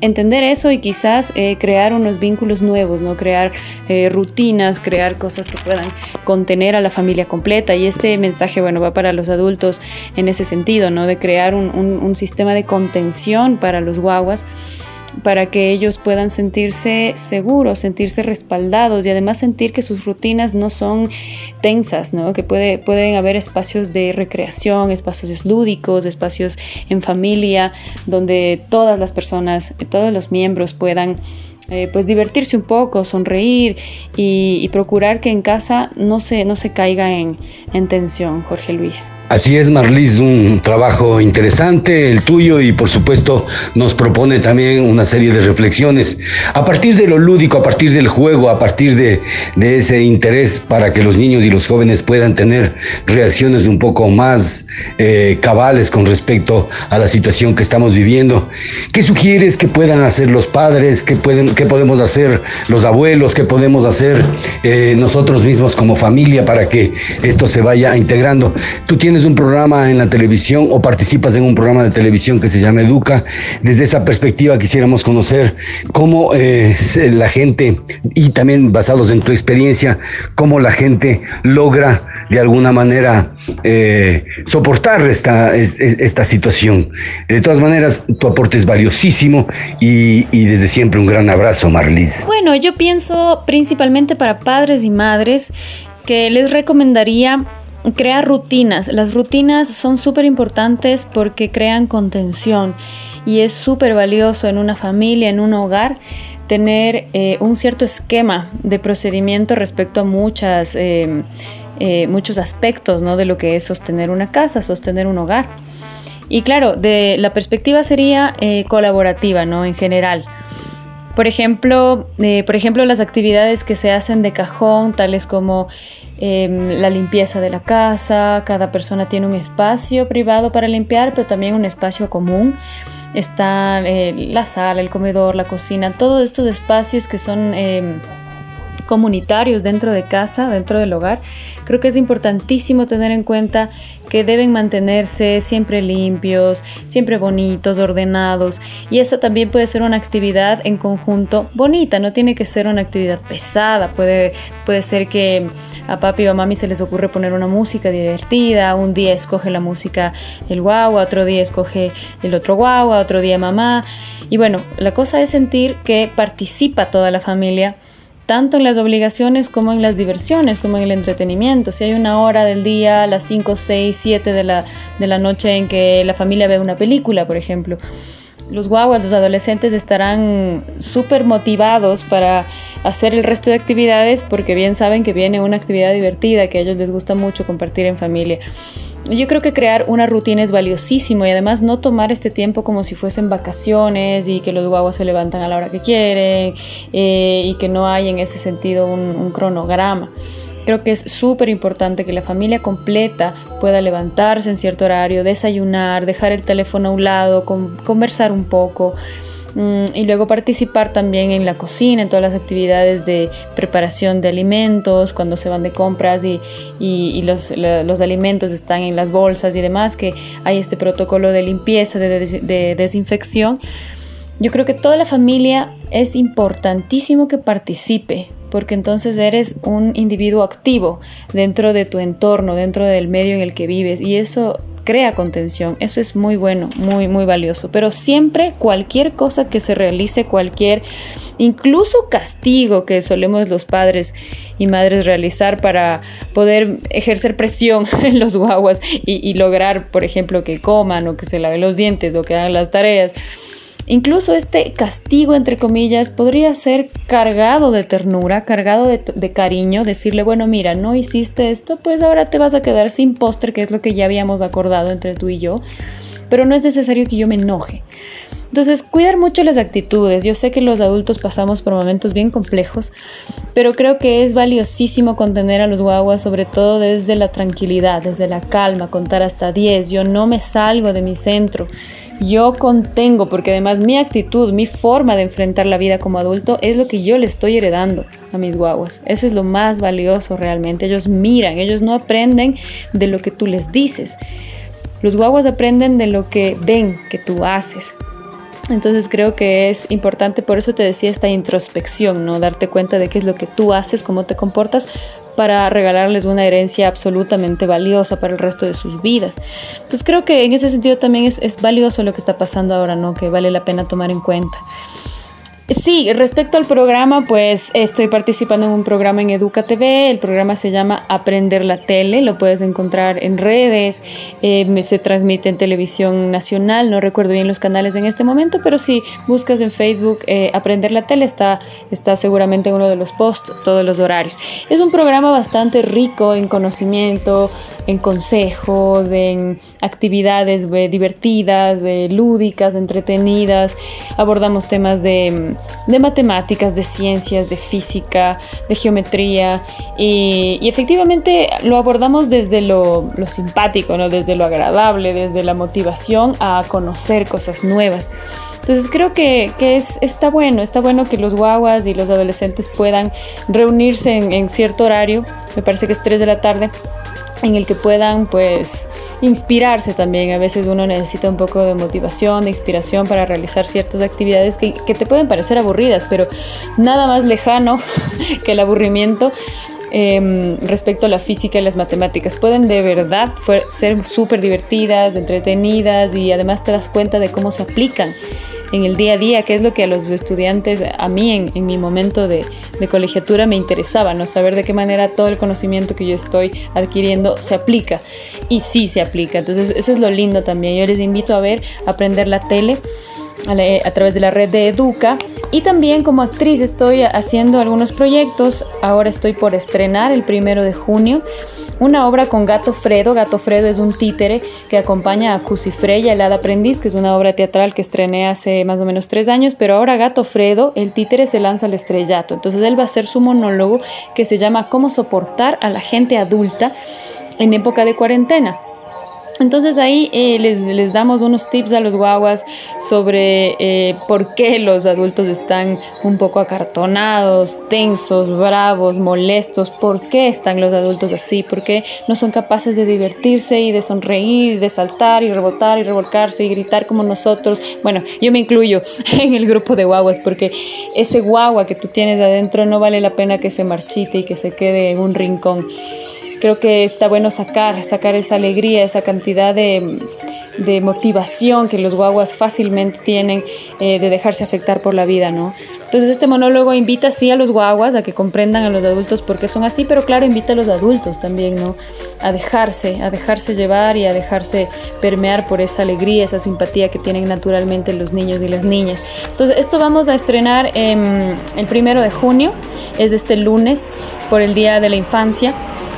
entender eso y quizás eh, crear unos vínculos nuevos, ¿no? Crear eh, rutinas, crear cosas que puedan contener a la familia completa. Y este mensaje, bueno, va para los adultos en ese sentido, ¿no? De crear un, un, un sistema de contención para los guaguas para que ellos puedan sentirse seguros, sentirse respaldados y además sentir que sus rutinas no son tensas, ¿no? que puede, pueden haber espacios de recreación, espacios lúdicos, espacios en familia, donde todas las personas, todos los miembros puedan eh, pues divertirse un poco, sonreír y, procurar que en casa no se, no se caiga en tensión, Jorge Luis. Así es, Marlis, un trabajo interesante el tuyo y por supuesto nos propone también una serie de reflexiones a partir de lo lúdico, a partir del juego, a partir de, ese interés para que los niños y los jóvenes puedan tener reacciones un poco más eh, cabales con respecto a la situación que estamos viviendo. ¿Qué sugieres que puedan hacer los padres? ¿Qué, pueden, qué podemos hacer los abuelos? ¿Qué podemos hacer eh, nosotros mismos como familia para que esto se vaya integrando? Tú tienes un programa en la televisión o participas en un programa de televisión que se llama Educa. Desde esa perspectiva quisiéramos conocer cómo eh, la gente, y también basados en tu experiencia, cómo la gente logra de alguna manera eh, soportar esta, esta situación. De todas maneras, tu aporte es valiosísimo y, y desde siempre un gran abrazo, Marlis. Bueno, yo pienso principalmente para padres y madres que les recomendaría crear rutinas. Las rutinas son súper importantes porque crean contención y es súper valioso en una familia, en un hogar, tener eh, un cierto esquema de procedimiento respecto a muchas, eh, eh, muchos aspectos ¿no? de lo que es sostener una casa, sostener un hogar. Y claro, de la perspectiva sería colaborativa, ¿no? En general. Por ejemplo, por ejemplo, las actividades que se hacen de cajón, tales como Em, la limpieza de la casa, cada persona tiene un espacio privado para limpiar, pero también un espacio común. Está eh, la sala, el comedor, la cocina, todos estos espacios que son em, comunitarios dentro de casa, dentro del hogar, creo que es importantísimo tener en cuenta que deben mantenerse siempre limpios, siempre bonitos, ordenados. Y esa también puede ser una actividad en conjunto bonita, no tiene que ser una actividad pesada. Puede, puede ser que a papi o a mami se les ocurre poner una música divertida, un día escoge la música el guagua, otro día escoge el otro guagua, otro día mamá. Y bueno, la cosa es sentir que participa toda la familia tanto en las obligaciones como en las diversiones, como en el entretenimiento. Si hay una hora del día, las 5, 6, 7 de la, de la noche en que la familia ve una película, por ejemplo, los guaguas, los adolescentes estarán súper motivados para hacer el resto de actividades porque bien saben que viene una actividad divertida que a ellos les gusta mucho compartir en familia. Yo creo que crear una rutina es valiosísimo y además no tomar este tiempo como si fuesen vacaciones y que los guaguas se levantan a la hora que quieren eh, y que no hay en ese sentido un, cronograma. Creo que es súper importante que la familia completa pueda levantarse en cierto horario, desayunar, dejar el teléfono a un lado, conversar un poco. Mm, y luego participar también en la cocina, en todas las actividades de preparación de alimentos, cuando se van de compras y, y, los, los, alimentos están en las bolsas y demás, que hay este protocolo de limpieza, de, de desinfección. Yo creo que toda la familia es importantísimo que participe, porque entonces eres un individuo activo dentro de tu entorno, dentro del medio en el que vives, y eso crea contención. Eso es muy bueno, muy, muy valioso. Pero siempre cualquier cosa que se realice, cualquier, incluso castigo que solemos los padres y madres realizar para poder ejercer presión en los guaguas y, y lograr, por ejemplo, que coman o que se laven los dientes o que hagan las tareas Incluso este castigo, entre comillas, podría ser cargado de ternura, cargado de, cariño, decirle, bueno, mira, no hiciste esto, pues ahora te vas a quedar sin postre, que es lo que ya habíamos acordado entre tú y yo, pero no es necesario que yo me enoje. Entonces, cuidar mucho las actitudes. Yo sé que los adultos pasamos por momentos bien complejos, pero creo que es valiosísimo contener a los guaguas, sobre todo desde la tranquilidad, desde la calma, contar hasta 10. Yo no me salgo de mi centro yo contengo, porque además mi actitud, mi forma de enfrentar la vida como adulto es lo que yo le estoy heredando a mis guaguas. Eso es lo más valioso realmente. Ellos miran, ellos no aprenden de lo que tú les dices. Los guaguas aprenden de lo que ven que tú haces. Entonces creo que es importante, por eso te decía esta introspección, ¿no? Darte cuenta de qué es lo que tú haces, cómo te comportas, para regalarles una herencia absolutamente valiosa para el resto de sus vidas. Entonces creo que en ese sentido también es, es valioso lo que está pasando ahora, ¿no? Que vale la pena tomar en cuenta. Sí, respecto al programa, pues estoy participando en un programa en Educa TV. El programa se llama Aprender la Tele. Lo puedes encontrar en redes. Eh, se transmite en televisión nacional. No recuerdo bien los canales en este momento, pero si buscas en Facebook eh, Aprender la Tele, está, está seguramente en uno de los posts, todos los horarios. Es un programa bastante rico en conocimiento, en consejos, en actividades eh, divertidas, lúdicas, entretenidas. Abordamos temas de de matemáticas, de ciencias, de física, de geometría y, efectivamente lo abordamos desde lo, simpático, ¿no? desde lo agradable, desde la motivación a conocer cosas nuevas. Entonces creo que, es, está bueno, está bueno que los guaguas y los adolescentes puedan reunirse en, en cierto horario, me parece que es 3 de la tarde, en el que puedan pues inspirarse también. A veces uno necesita un poco de motivación, de inspiración para realizar ciertas actividades que, te pueden parecer aburridas, pero nada más lejano que el aburrimiento em, respecto a la física y las matemáticas. Pueden de verdad ser súper divertidas, entretenidas y además te das cuenta de cómo se aplican en el día a día, que es lo que a los estudiantes, a mí en, mi momento de, colegiatura me interesaba, ¿no? Saber de qué manera todo el conocimiento que yo estoy adquiriendo se aplica. Y sí se aplica. Entonces eso es lo lindo también. Yo les invito a ver, aprender la tele a, través de la red de Educa. Y también como actriz estoy haciendo algunos proyectos. Ahora estoy por estrenar el primero de junio una obra con Gato Fredo. Gato Fredo es un títere que acompaña a Cusifreya, el hada aprendiz, que es una obra teatral que estrené hace más o menos tres años. Pero ahora Gato Fredo, el títere, se lanza al estrellato. Entonces él va a hacer su monólogo que se llama Cómo soportar a la gente adulta en época de cuarentena. Entonces ahí eh, les, damos unos tips a los guaguas sobre eh, por qué los adultos están un poco acartonados, tensos, bravos, molestos, por qué están los adultos así, por qué no son capaces de divertirse y de sonreír, de saltar y rebotar y revolcarse y gritar como nosotros. Bueno, yo me incluyo en el grupo de guaguas porque ese guagua que tú tienes adentro no vale la pena que se marchite y que se quede en un rincón creo que está bueno sacar, sacar esa alegría, esa cantidad de, de motivación que los guaguas fácilmente tienen eh, de dejarse afectar por la vida, ¿no? Entonces este monólogo invita sí a los guaguas a que comprendan a los adultos por qué son así, pero claro, invita a los adultos también, ¿no? A dejarse, a dejarse llevar y a dejarse permear por esa alegría, esa simpatía que tienen naturalmente los niños y las niñas. Entonces esto vamos a estrenar el primero de junio, es este lunes por el Día de la Infancia.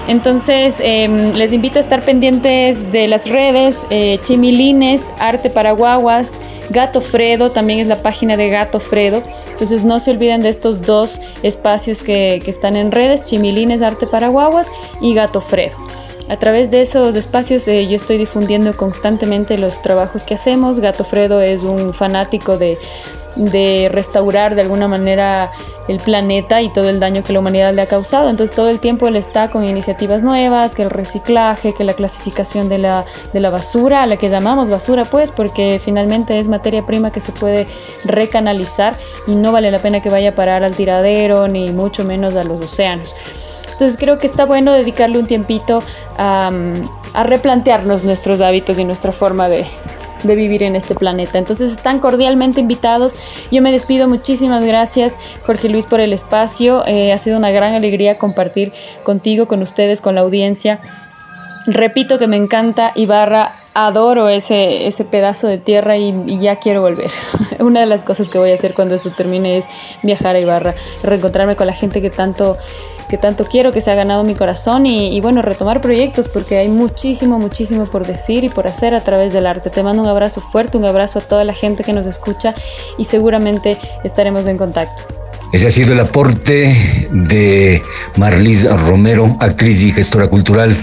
Entonces, em, les invito a estar pendientes de las redes, eh, Chimilines, Arte para Guaguas, Gato Fredo, también es la página de Gato Fredo. Entonces, no se olviden de estos dos espacios que, están en redes, Chimilines, Arte para Guaguas y Gato Fredo. A través de esos espacios eh, yo estoy difundiendo constantemente los trabajos que hacemos. Gato Fredo es un fanático de, de restaurar de alguna manera el planeta y todo el daño que la humanidad le ha causado. Entonces todo el tiempo él está con iniciativas nuevas, que el reciclaje, que la clasificación de la, de la basura, a la que llamamos basura pues, porque finalmente es materia prima que se puede recanalizar y no vale la pena que vaya a parar al tiradero ni mucho menos a los océanos. Entonces creo que está bueno dedicarle un tiempito a, a replantearnos nuestros hábitos y nuestra forma de, de vivir en este planeta. Entonces están cordialmente invitados. Yo me despido. Muchísimas gracias, Jorge Luis, por el espacio. Eh, ha sido una gran alegría compartir contigo, con ustedes, con la audiencia. Repito que me encanta Ibarra adoro ese, ese pedazo de tierra y, ya quiero volver. Una de las cosas que voy a hacer cuando esto termine es viajar a Ibarra, reencontrarme con la gente que tanto, que tanto quiero, que se ha ganado mi corazón y, bueno, retomar proyectos porque hay muchísimo, muchísimo por decir y por hacer a través del arte. Te mando un abrazo fuerte, un abrazo a toda la gente que nos escucha y seguramente estaremos en contacto. Ese ha sido el aporte de Marlis Romero, actriz y gestora cultural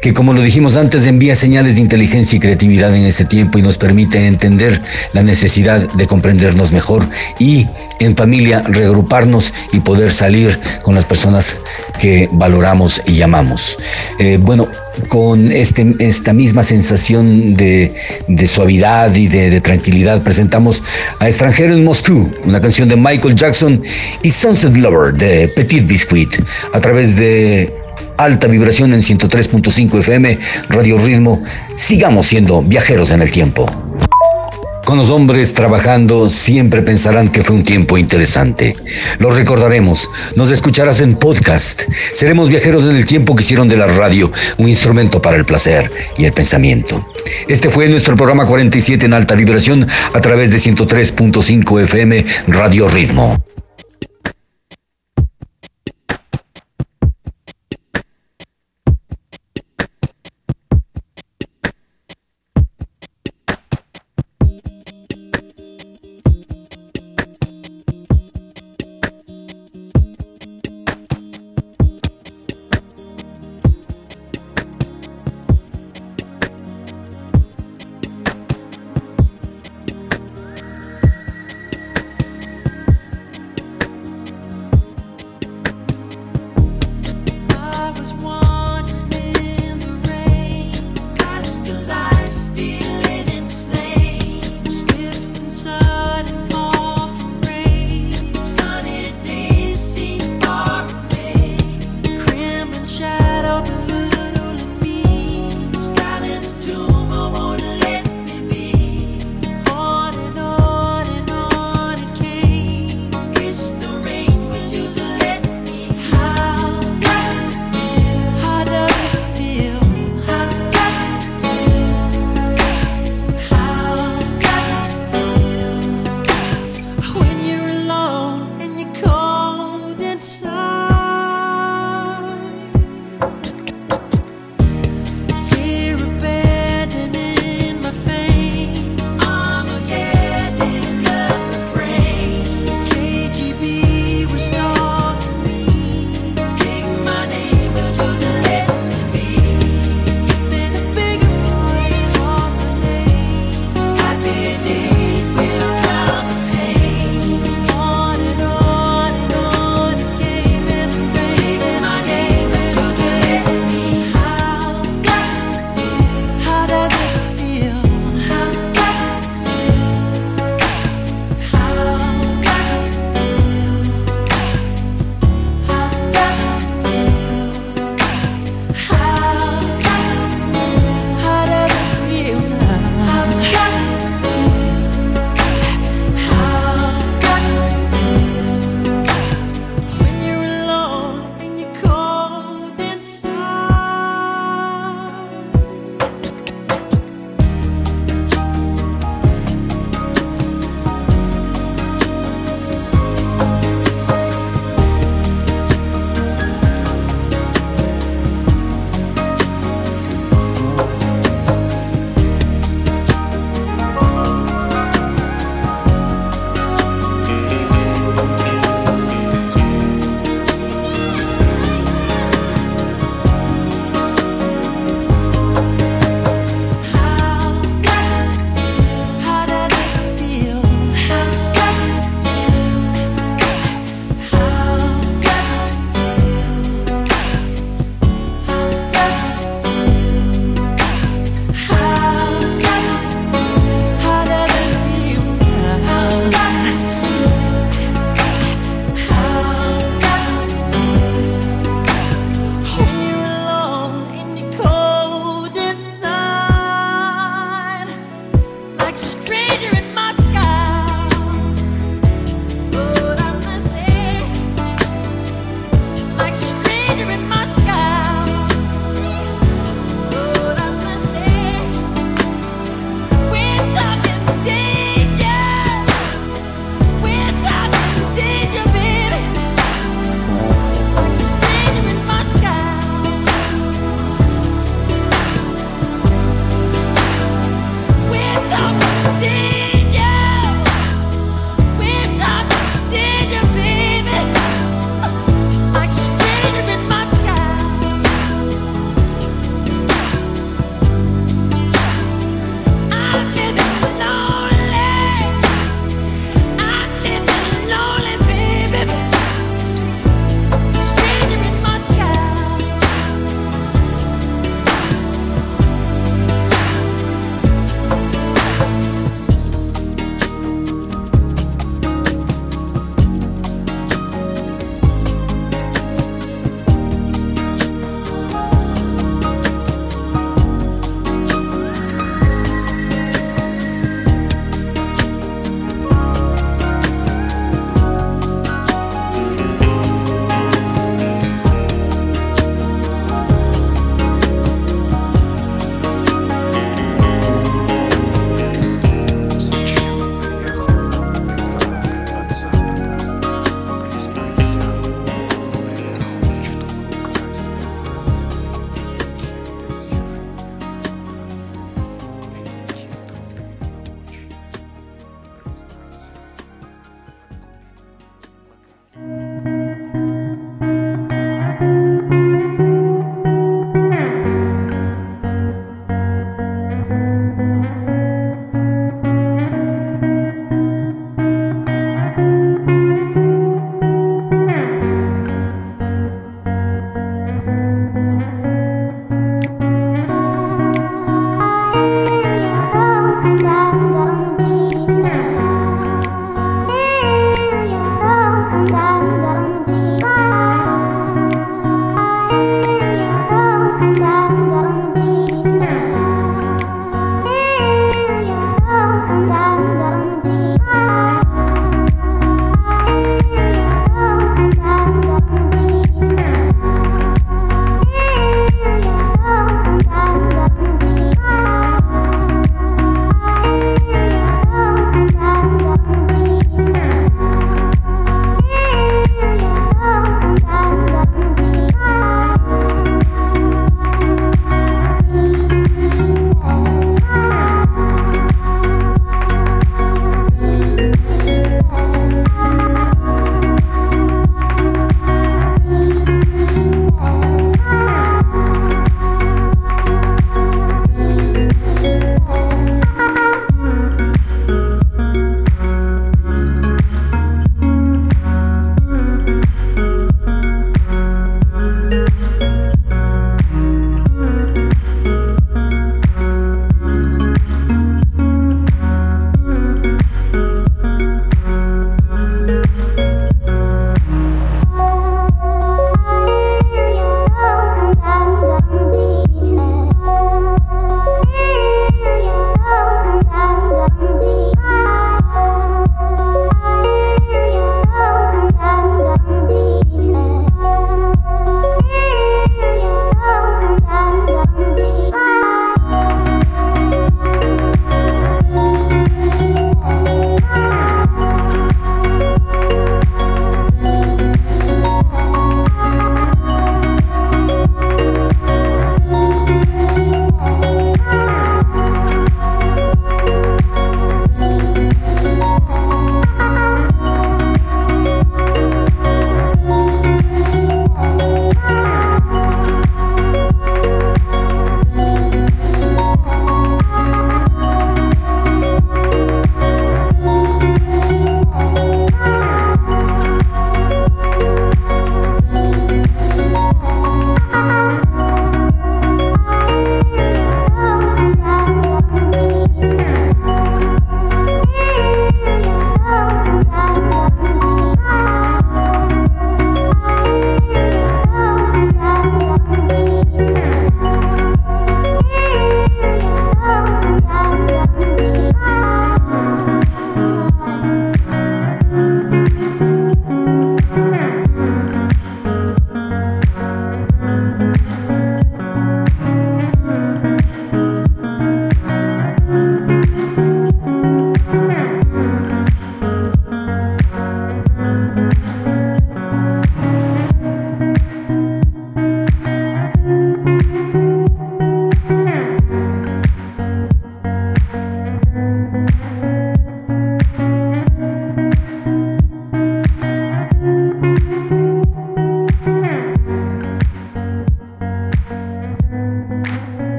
que como lo dijimos antes envía señales de inteligencia y creatividad en este tiempo y nos permite entender la necesidad de comprendernos mejor y en familia reagruparnos y poder salir con las personas que valoramos y amamos. Eh, bueno, con este, esta misma sensación de, suavidad y de, tranquilidad, presentamos a Extranjero en Moscú, una canción de Michael Jackson y Sunset Lover de Petit Biscuit, a través de alta vibración en 103.5 FM, Radio Ritmo. Sigamos siendo viajeros en el tiempo. Con los hombres trabajando siempre pensarán que fue un tiempo interesante. Lo recordaremos, nos escucharás en podcast. Seremos viajeros en el tiempo que hicieron de la radio un instrumento para el placer y el pensamiento. Este fue nuestro programa 47 en alta vibración a través de 103.5 FM Radio Ritmo.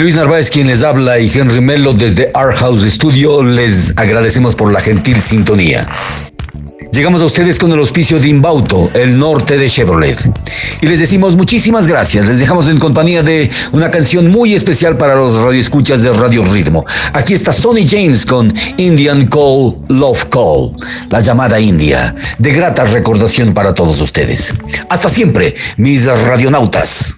Luis Narváez quien les habla y Henry Melo desde Art House Studio les agradecemos por la gentil sintonía. Llegamos a ustedes con el auspicio de Imbauto, el norte de Chevrolet. Y les decimos muchísimas gracias. Les dejamos en compañía de una canción muy especial para los radioescuchas de Radio Ritmo. Aquí está Sonny James con Indian Call, Love Call, la llamada India. De grata recordación para todos ustedes. Hasta siempre, mis radionautas.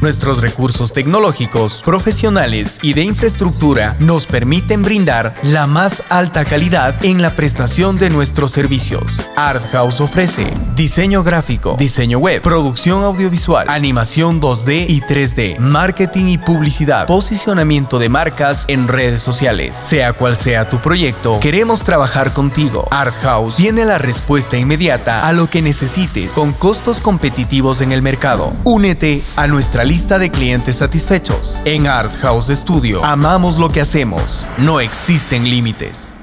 Nuestros recursos tecnológicos, profesionales y de infraestructura nos permiten brindar la más alta calidad en la prestación de nuestros servicios. Art House ofrece diseño gráfico, diseño web, producción audiovisual, animación 2D y 3D, marketing y publicidad, posicionamiento de marcas en redes sociales. Sea cual sea tu proyecto, queremos trabajar contigo. Art House tiene la respuesta inmediata a lo que necesites con costos competitivos en el mercado. Únete a nuestra lista de clientes satisfechos. En Art House Studio amamos lo que hacemos. No existen límites.